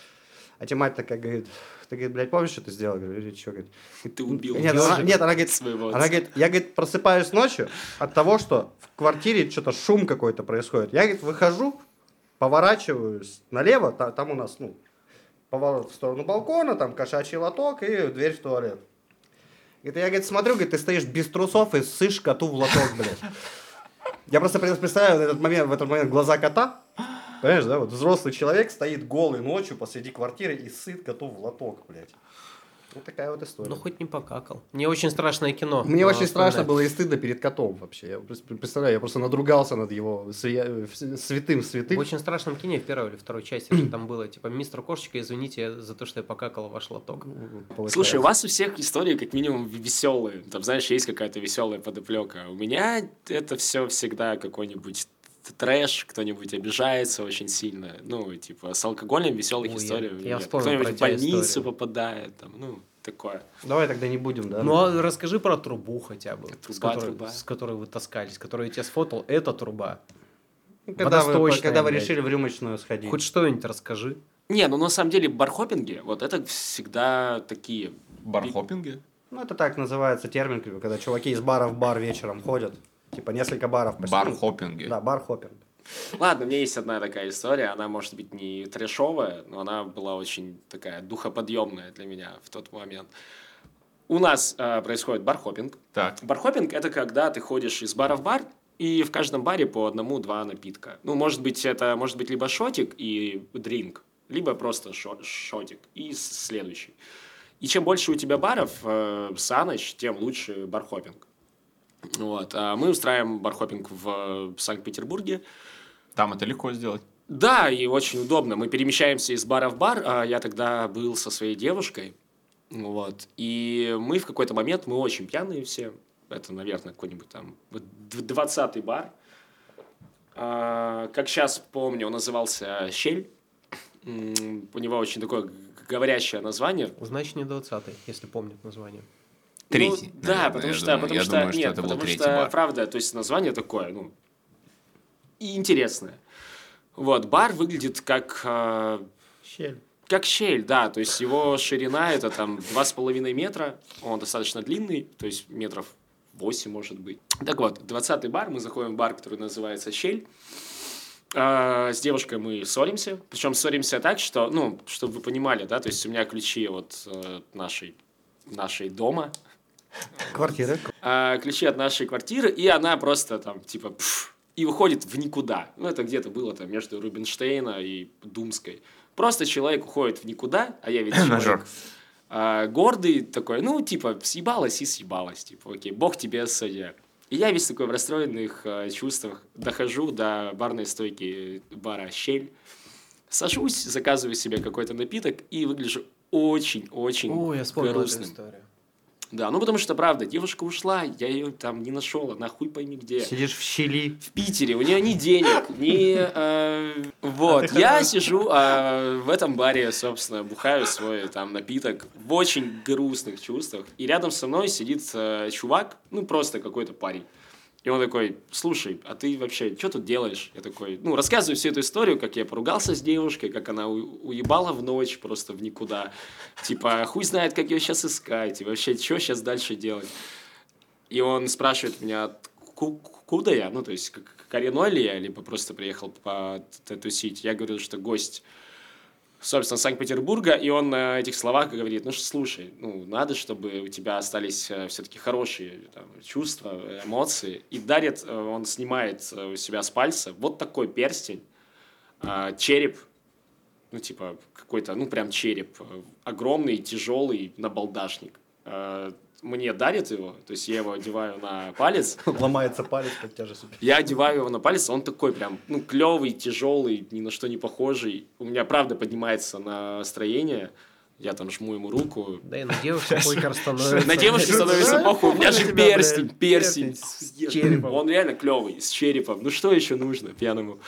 а тебе мать такая говорит, ты, говорит, блядь, помнишь, что ты сделал? Я говорю, что, говорит, Ты убил нет, она, нет, она говорит, своего она говорит, я, говорит, просыпаюсь ночью от того, что в квартире что-то шум какой-то происходит. Я, говорит, выхожу, поворачиваюсь налево, та- там у нас, ну, поворот в сторону балкона, там кошачий лоток и дверь в туалет. Говорит, я, говорит, смотрю, говорит, ты стоишь без трусов и ссышь коту в лоток, блядь. Я просто представляю этот момент, в этот момент глаза кота. Понимаешь, да? Вот взрослый человек стоит голый ночью посреди квартиры и сыт коту в лоток, блядь. Вот такая вот история. Ну, хоть не покакал. Мне очень страшное кино. Мне очень страшно было и стыдно перед котом вообще. Я представляю, я просто надругался над его свя- э, святым В святых. очень страшном кине в первой или второй части там было, типа, мистер Кошечка, извините за то, что я покакал в ваш лоток. получается. Слушай, у вас у всех истории как минимум веселые. Там, знаешь, есть какая-то веселая подоплека. У меня это все всегда какой-нибудь трэш, кто-нибудь обижается очень сильно. Ну, типа, с алкоголем веселых Ой, историй. я- я Кто-нибудь в тебя больницу историю. попадает, там, ну, такое. Давай тогда не будем, да? Ну, а расскажи про трубу хотя бы, с, Труба, которой, труба. с которой вы таскались, которую я тебе сфотал. Это труба. Ну, когда вы, когда вы решили в рюмочную сходить. Хоть что-нибудь расскажи. Не, ну на самом деле бархопинги, вот это всегда такие... Бархоппинги? Ну, это так называется термин, когда чуваки из бара в бар вечером ходят. Типа несколько баров. по сети. Бархоппинги. Да, бар-хоппинг. Ладно, у меня есть одна такая история, она может быть не трешовая, но она была очень такая духоподъемная для меня в тот момент. У нас э, происходит бархопинг. Так. Бархопинг – это когда ты ходишь из бара в бар, и в каждом баре по одному-два напитка. Ну, может быть, это может быть либо шотик и дринк, либо просто шо- шотик и следующий. И чем больше у тебя баров э, за ночь, тем лучше бархопинг. Вот. А мы устраиваем бархопинг в Санкт-Петербурге. Там это легко сделать. Да, и очень удобно. Мы перемещаемся из бара в бар. а Я тогда был со своей девушкой. Вот. И мы в какой-то момент, мы очень пьяные все. Это, наверное, какой-нибудь там вот д- 20-й бар. А, Как сейчас помню, он назывался «Щель». У него очень такое говорящее название. Значит, не 20 если помнит название. Третий, Ну, да, потому я что, думаю. потому Я что, думаю, что нет, это был потому что, бар. правда, то есть название такое, ну, и интересное. Вот, бар выглядит как, э, Щель. как щель, да, то есть его ширина это там два с половиной метра, он достаточно длинный, то есть метров 8 может быть. Так вот, 20 бар, мы заходим в бар, который называется «Щель». А, С девушкой мы ссоримся, причем ссоримся так, что, ну, чтобы вы понимали, да, то есть у меня ключи от э, нашей, нашей дома, Квартира. а, ключи от нашей квартиры, и она просто там, типа, пф, и уходит в никуда. Ну, это где-то было там между Рубинштейна и Думской. Просто человек уходит в никуда, а я *laughs* ведь человек а, гордый такой, ну, типа, съебалась и съебалась, типа, окей, бог тебе судья. И я весь такой в расстроенных а, чувствах дохожу до барной стойки бара «Щель», сажусь, заказываю себе какой-то напиток и выгляжу очень-очень О, я вспомнил эту грустным. историю. Да, ну потому что, правда, девушка ушла, я ее там не нашел, она хуй пойми где. Сидишь в щели. В Питере, у нее ни денег, ни... э, вот, я сижу а, в этом баре, собственно, бухаю свой там напиток в очень грустных чувствах, и рядом со мной сидит э, чувак, ну просто какой-то парень. И он такой, слушай, а ты вообще что тут делаешь? Я такой, ну, рассказываю всю эту историю, как я поругался с девушкой, как она уебала в ночь просто в никуда. Типа, хуй знает, как ее сейчас искать, и вообще, что сейчас дальше делать? И он спрашивает меня, «Ку- куда я? Ну, то есть, коренной ли я, либо просто приехал потусить. Я говорю, что гость, собственно, Санкт-Петербурга, и он на этих словах говорит, ну, слушай, ну, надо, чтобы у тебя остались все-таки хорошие там, чувства, эмоции. И дарит, э, он снимает э, у себя с пальца вот такой перстень, а, череп, ну, типа, какой-то, ну, прям череп, э, огромный, тяжелый набалдашник. Мне дарит его, то есть я его одеваю на палец, *laughs* Ломается палец под тяжестью. я одеваю его на палец, он такой прям, ну, клевый, тяжелый, ни на что не похожий. У меня, правда, поднимается настроение. Я там жму ему руку. Да и на девушку *laughs* пойкер становится. На девушке становится похуй. У меня же перстень, перстень. с черепом. Он реально клевый, с черепом. Ну, что еще нужно пьяному,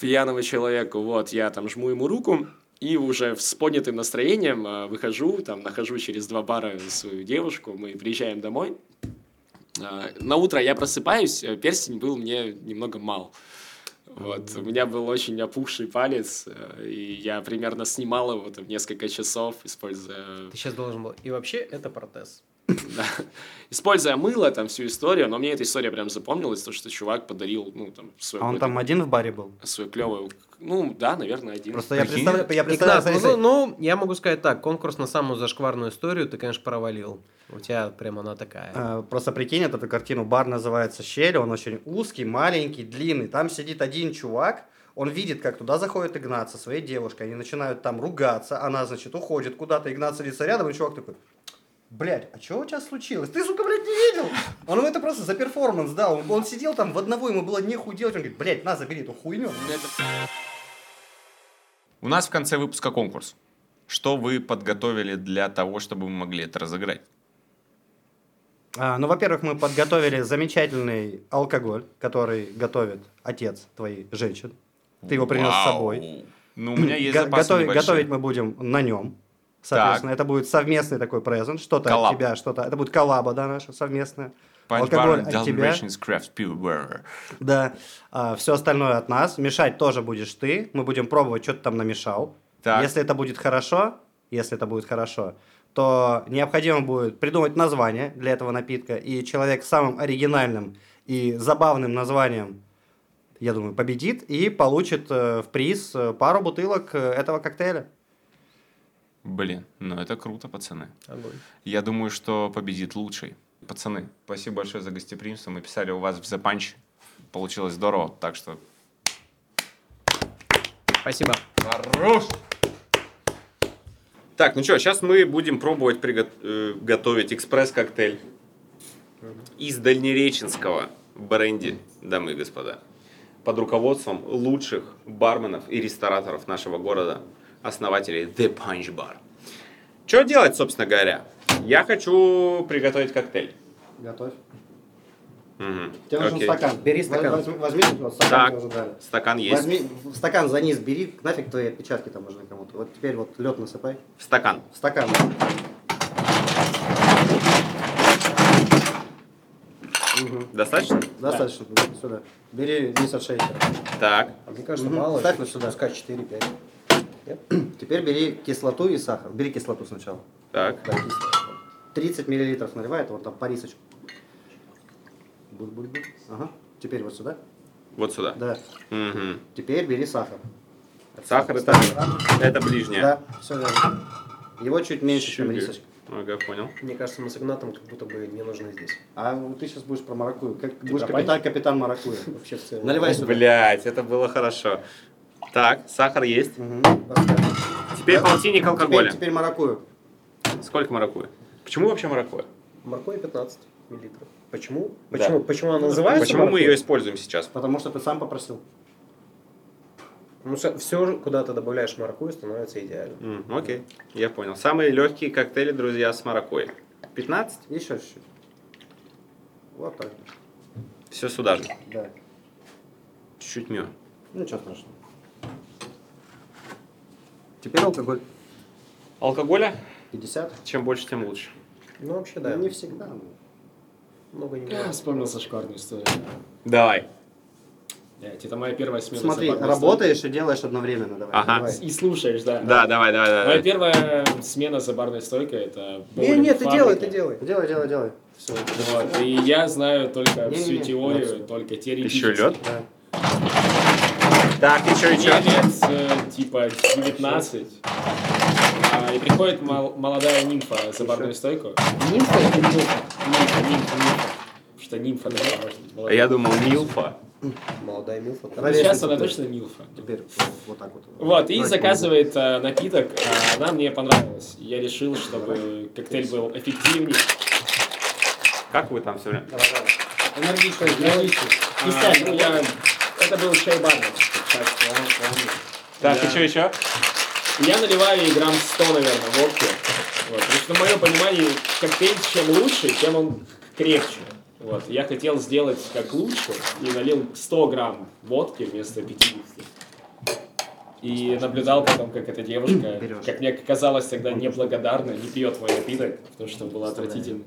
пьяному человеку? Вот, я там жму ему руку. И уже с поднятым настроением э, выхожу, там, нахожу через два бара свою девушку, мы приезжаем домой. Э, На утро я просыпаюсь, э, перстень был мне немного мал. Вот, у меня был очень опухший палец, э, и я примерно снимал его там несколько часов, используя Ты сейчас должен был. И вообще, это протез. *laughs* Используя мыло, там, всю историю, но мне эта история прям запомнилась, то, что чувак подарил, ну, там, свою, А он там один в баре был? свою клевую, ну, да, наверное, один. Просто я представляю, я представляю, Игнат, смотри, ну, ну, я могу сказать так, конкурс на самую зашкварную историю ты, конечно, провалил. У тебя прям она такая. Э, Просто прикинь, вот эту картину. Бар называется «Щель», он очень узкий, маленький, длинный. Там сидит один чувак, он видит, как туда заходит Игнат со своей девушкой. Они начинают там ругаться, она, значит, уходит куда-то, Игнат садится рядом, и чувак такой, блядь, а что у тебя случилось? Ты, сука, блядь, не видел? Он ему это просто за перформанс дал. Он, он сидел там в одного, ему было нехуй делать. Он говорит, блядь, на, забери эту хуйню. У нас в конце выпуска конкурс. Что вы подготовили для того, чтобы мы могли это разыграть? А, ну, во-первых, мы подготовили замечательный алкоголь, который готовит отец твоей женщин. Ты его принес с Вау. собой. Ну, у меня есть Го- запасы готовить, готовить мы будем на нем. Соответственно, это будет совместный такой презент. Что-то от тебя, что-то. Это будет коллаба, да, наша совместная. Punch Алкоголь от тебя. Craft. Да. все остальное от нас. Мешать тоже будешь ты. Мы будем пробовать, что ты там намешал. Так. Если это будет хорошо, если это будет хорошо, то необходимо будет придумать название для этого напитка. И человек с самым оригинальным и забавным названием, я думаю, победит и получит э, в приз э, пару бутылок э, этого коктейля. Блин, ну это круто, пацаны. Огонь. Я думаю, что победит лучший. Пацаны, спасибо большое за гостеприимство. Мы писали у вас в The Punch. Получилось здорово, так что... Спасибо. Хорош! Так, ну что, сейчас мы будем пробовать приго- э, экспресс-коктейль из дальнереченского бренди, дамы и господа, под руководством лучших барменов и рестораторов нашего города, основателей The Punch Bar. Что делать, собственно говоря? Я хочу приготовить коктейль. Готовь. Мгм. Тебе нужен Окей. стакан. Бери стакан. Возьми, возьми, вот стакан Так. тебе уже дали. Стакан есть. Возьми в стакан за низ бери, нафиг твои отпечатки там нужны кому-то. Вот теперь вот лед насыпай. В стакан. В стакан. Мгм. Достаточно? Достаточно. Сюда. Бери низ от шейкера. Так. А мне кажется, Мгм. мало. Ставь вот сюда. Пускай 4-5. *clears throat* Теперь бери кислоту и сахар. Бери кислоту сначала. Так. Да, кислоту. 30 миллилитров наливай, это вот там по рисочку. Буль-буль-буль. Ага. Теперь вот сюда. Вот сюда. Да. Мгм. Теперь бери сахар. Сахар это, это ближнее. Да, все верно. Его чуть меньше, чем Чуть. рисочка. Ага, понял. Мне кажется, мы с Игнатом как будто бы не нужны здесь. А вот ты сейчас будешь про маракую. Как, будешь про капитан, капитан маракуя. Вообще в целом. Наливай сюда. Блять, это было хорошо. Так, сахар есть. Поставь. Теперь Да. полтинник алкоголя. Теперь, теперь маракую. Сколько маракуя? Почему вообще маракуя? Моркови 15 миллилитров. Почему? Да. Почему? Почему она называется Почему мы морковь? ее используем сейчас? Потому что ты сам попросил. Ну, все, куда ты добавляешь маракуйю, становится идеально. М, окей, я понял. Самые легкие коктейли, друзья, с маракуйей. 15? Еще чуть-чуть. Вот так. Все сюда же. Да. Чуть-чуть мё. Ничего страшного. Теперь алкоголь. Алкоголя? 50. Чем больше, тем лучше. Ну, вообще, да. Не всегда. ну. Много не Я вспомнил зашкварную историю. Давай. Блядь, Это моя первая смена Смотри, работаешь и делаешь одновременно. Давай. Ага. давай. И слушаешь, да. Да, давай, давай, давай. Моя первая смена за барной стойкой это Не, нет, ты делай, ты делай. Делай, делай, делай. Все. Вот, и я знаю только Не-не-не, всю теорию, вот. только Еще теоретически. лед? Да. Так, что, и Мне лет типа 19. а, и приходит мол- молодая нимфа за барную стойку. Нимфа или нимфа? Нимфа, нимфа, нимфа. Потому что нимфа, да, может быть, А я думал, Милфа. Молодая милфа. Ну, Давай сейчас она точно милфа. Теперь вот так вот. Вот, и Давай, заказывает э, напиток, а она мне понравилась. Я решил, чтобы коктейль был эффективнее. Как вы там все время? Энергично, энергично. А, ну, я... Это был чай барный. Так, Да. и что еще? Я наливаю ей грамм 100, наверное, водки. Вот. Потому что, в моем понимании, коктейль чем лучше, тем он крепче. Вот. Я хотел сделать как лучше и налил 100 грамм водки вместо 50. И наблюдал потом, как эта девушка, Берешь. как мне казалось тогда, неблагодарна, не пьет мой напиток, потому что был отвратительный.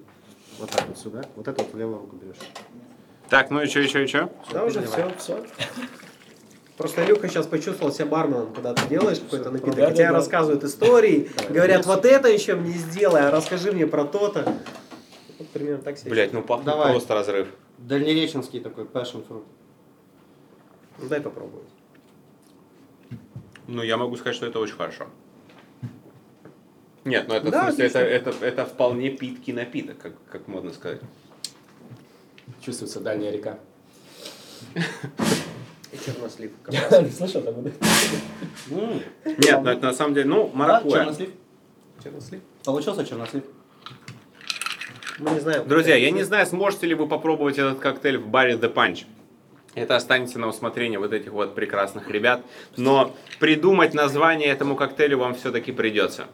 Вот так вот сюда. Вот это вот в левую руку берешь. Так, ну и что, еще, еще? Да, уже все, все. Просто Илюха сейчас почувствовал себя барменом, когда ты делаешь какой-то напиток, Да, и тебе да, да. рассказывают истории, говорят, вот это еще мне сделай, а расскажи мне про то-то. Вот примерно так себе. Блять, ну пахнет Давай. просто разрыв. Дальнереченский такой passion fruit. Ну, дай попробовать. Ну, я могу сказать, что это очень хорошо. Нет, ну это, Да, в смысле, это, это, это вполне питкий напиток, как, как модно сказать. Чувствуется дальняя река. *laughs* И чернослив. *laughs* Слышал там? М, Нет, ну это на самом деле, ну, маракуйя. чернослив. Чернослив. Получился чернослив. Мы не знаем. Друзья, я не знаю, сможете ли вы попробовать этот коктейль в баре The Punch. Это останется на усмотрение вот этих вот прекрасных ребят. Но придумать название этому коктейлю вам все-таки придется.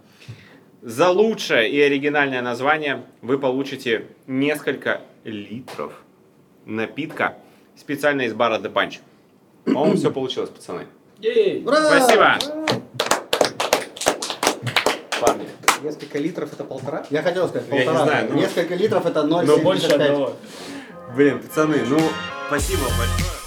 За лучшее и оригинальное название вы получите несколько литров напитка специально из бара The Punch. По-моему, все получилось, пацаны. Ей! Ура! Спасибо! Парни. Несколько литров это полтора? Я хотел сказать, Я не полтора. знаю, ну- Несколько литров это 0,75. Но больше одного. Блин, пацаны, ну, спасибо большое.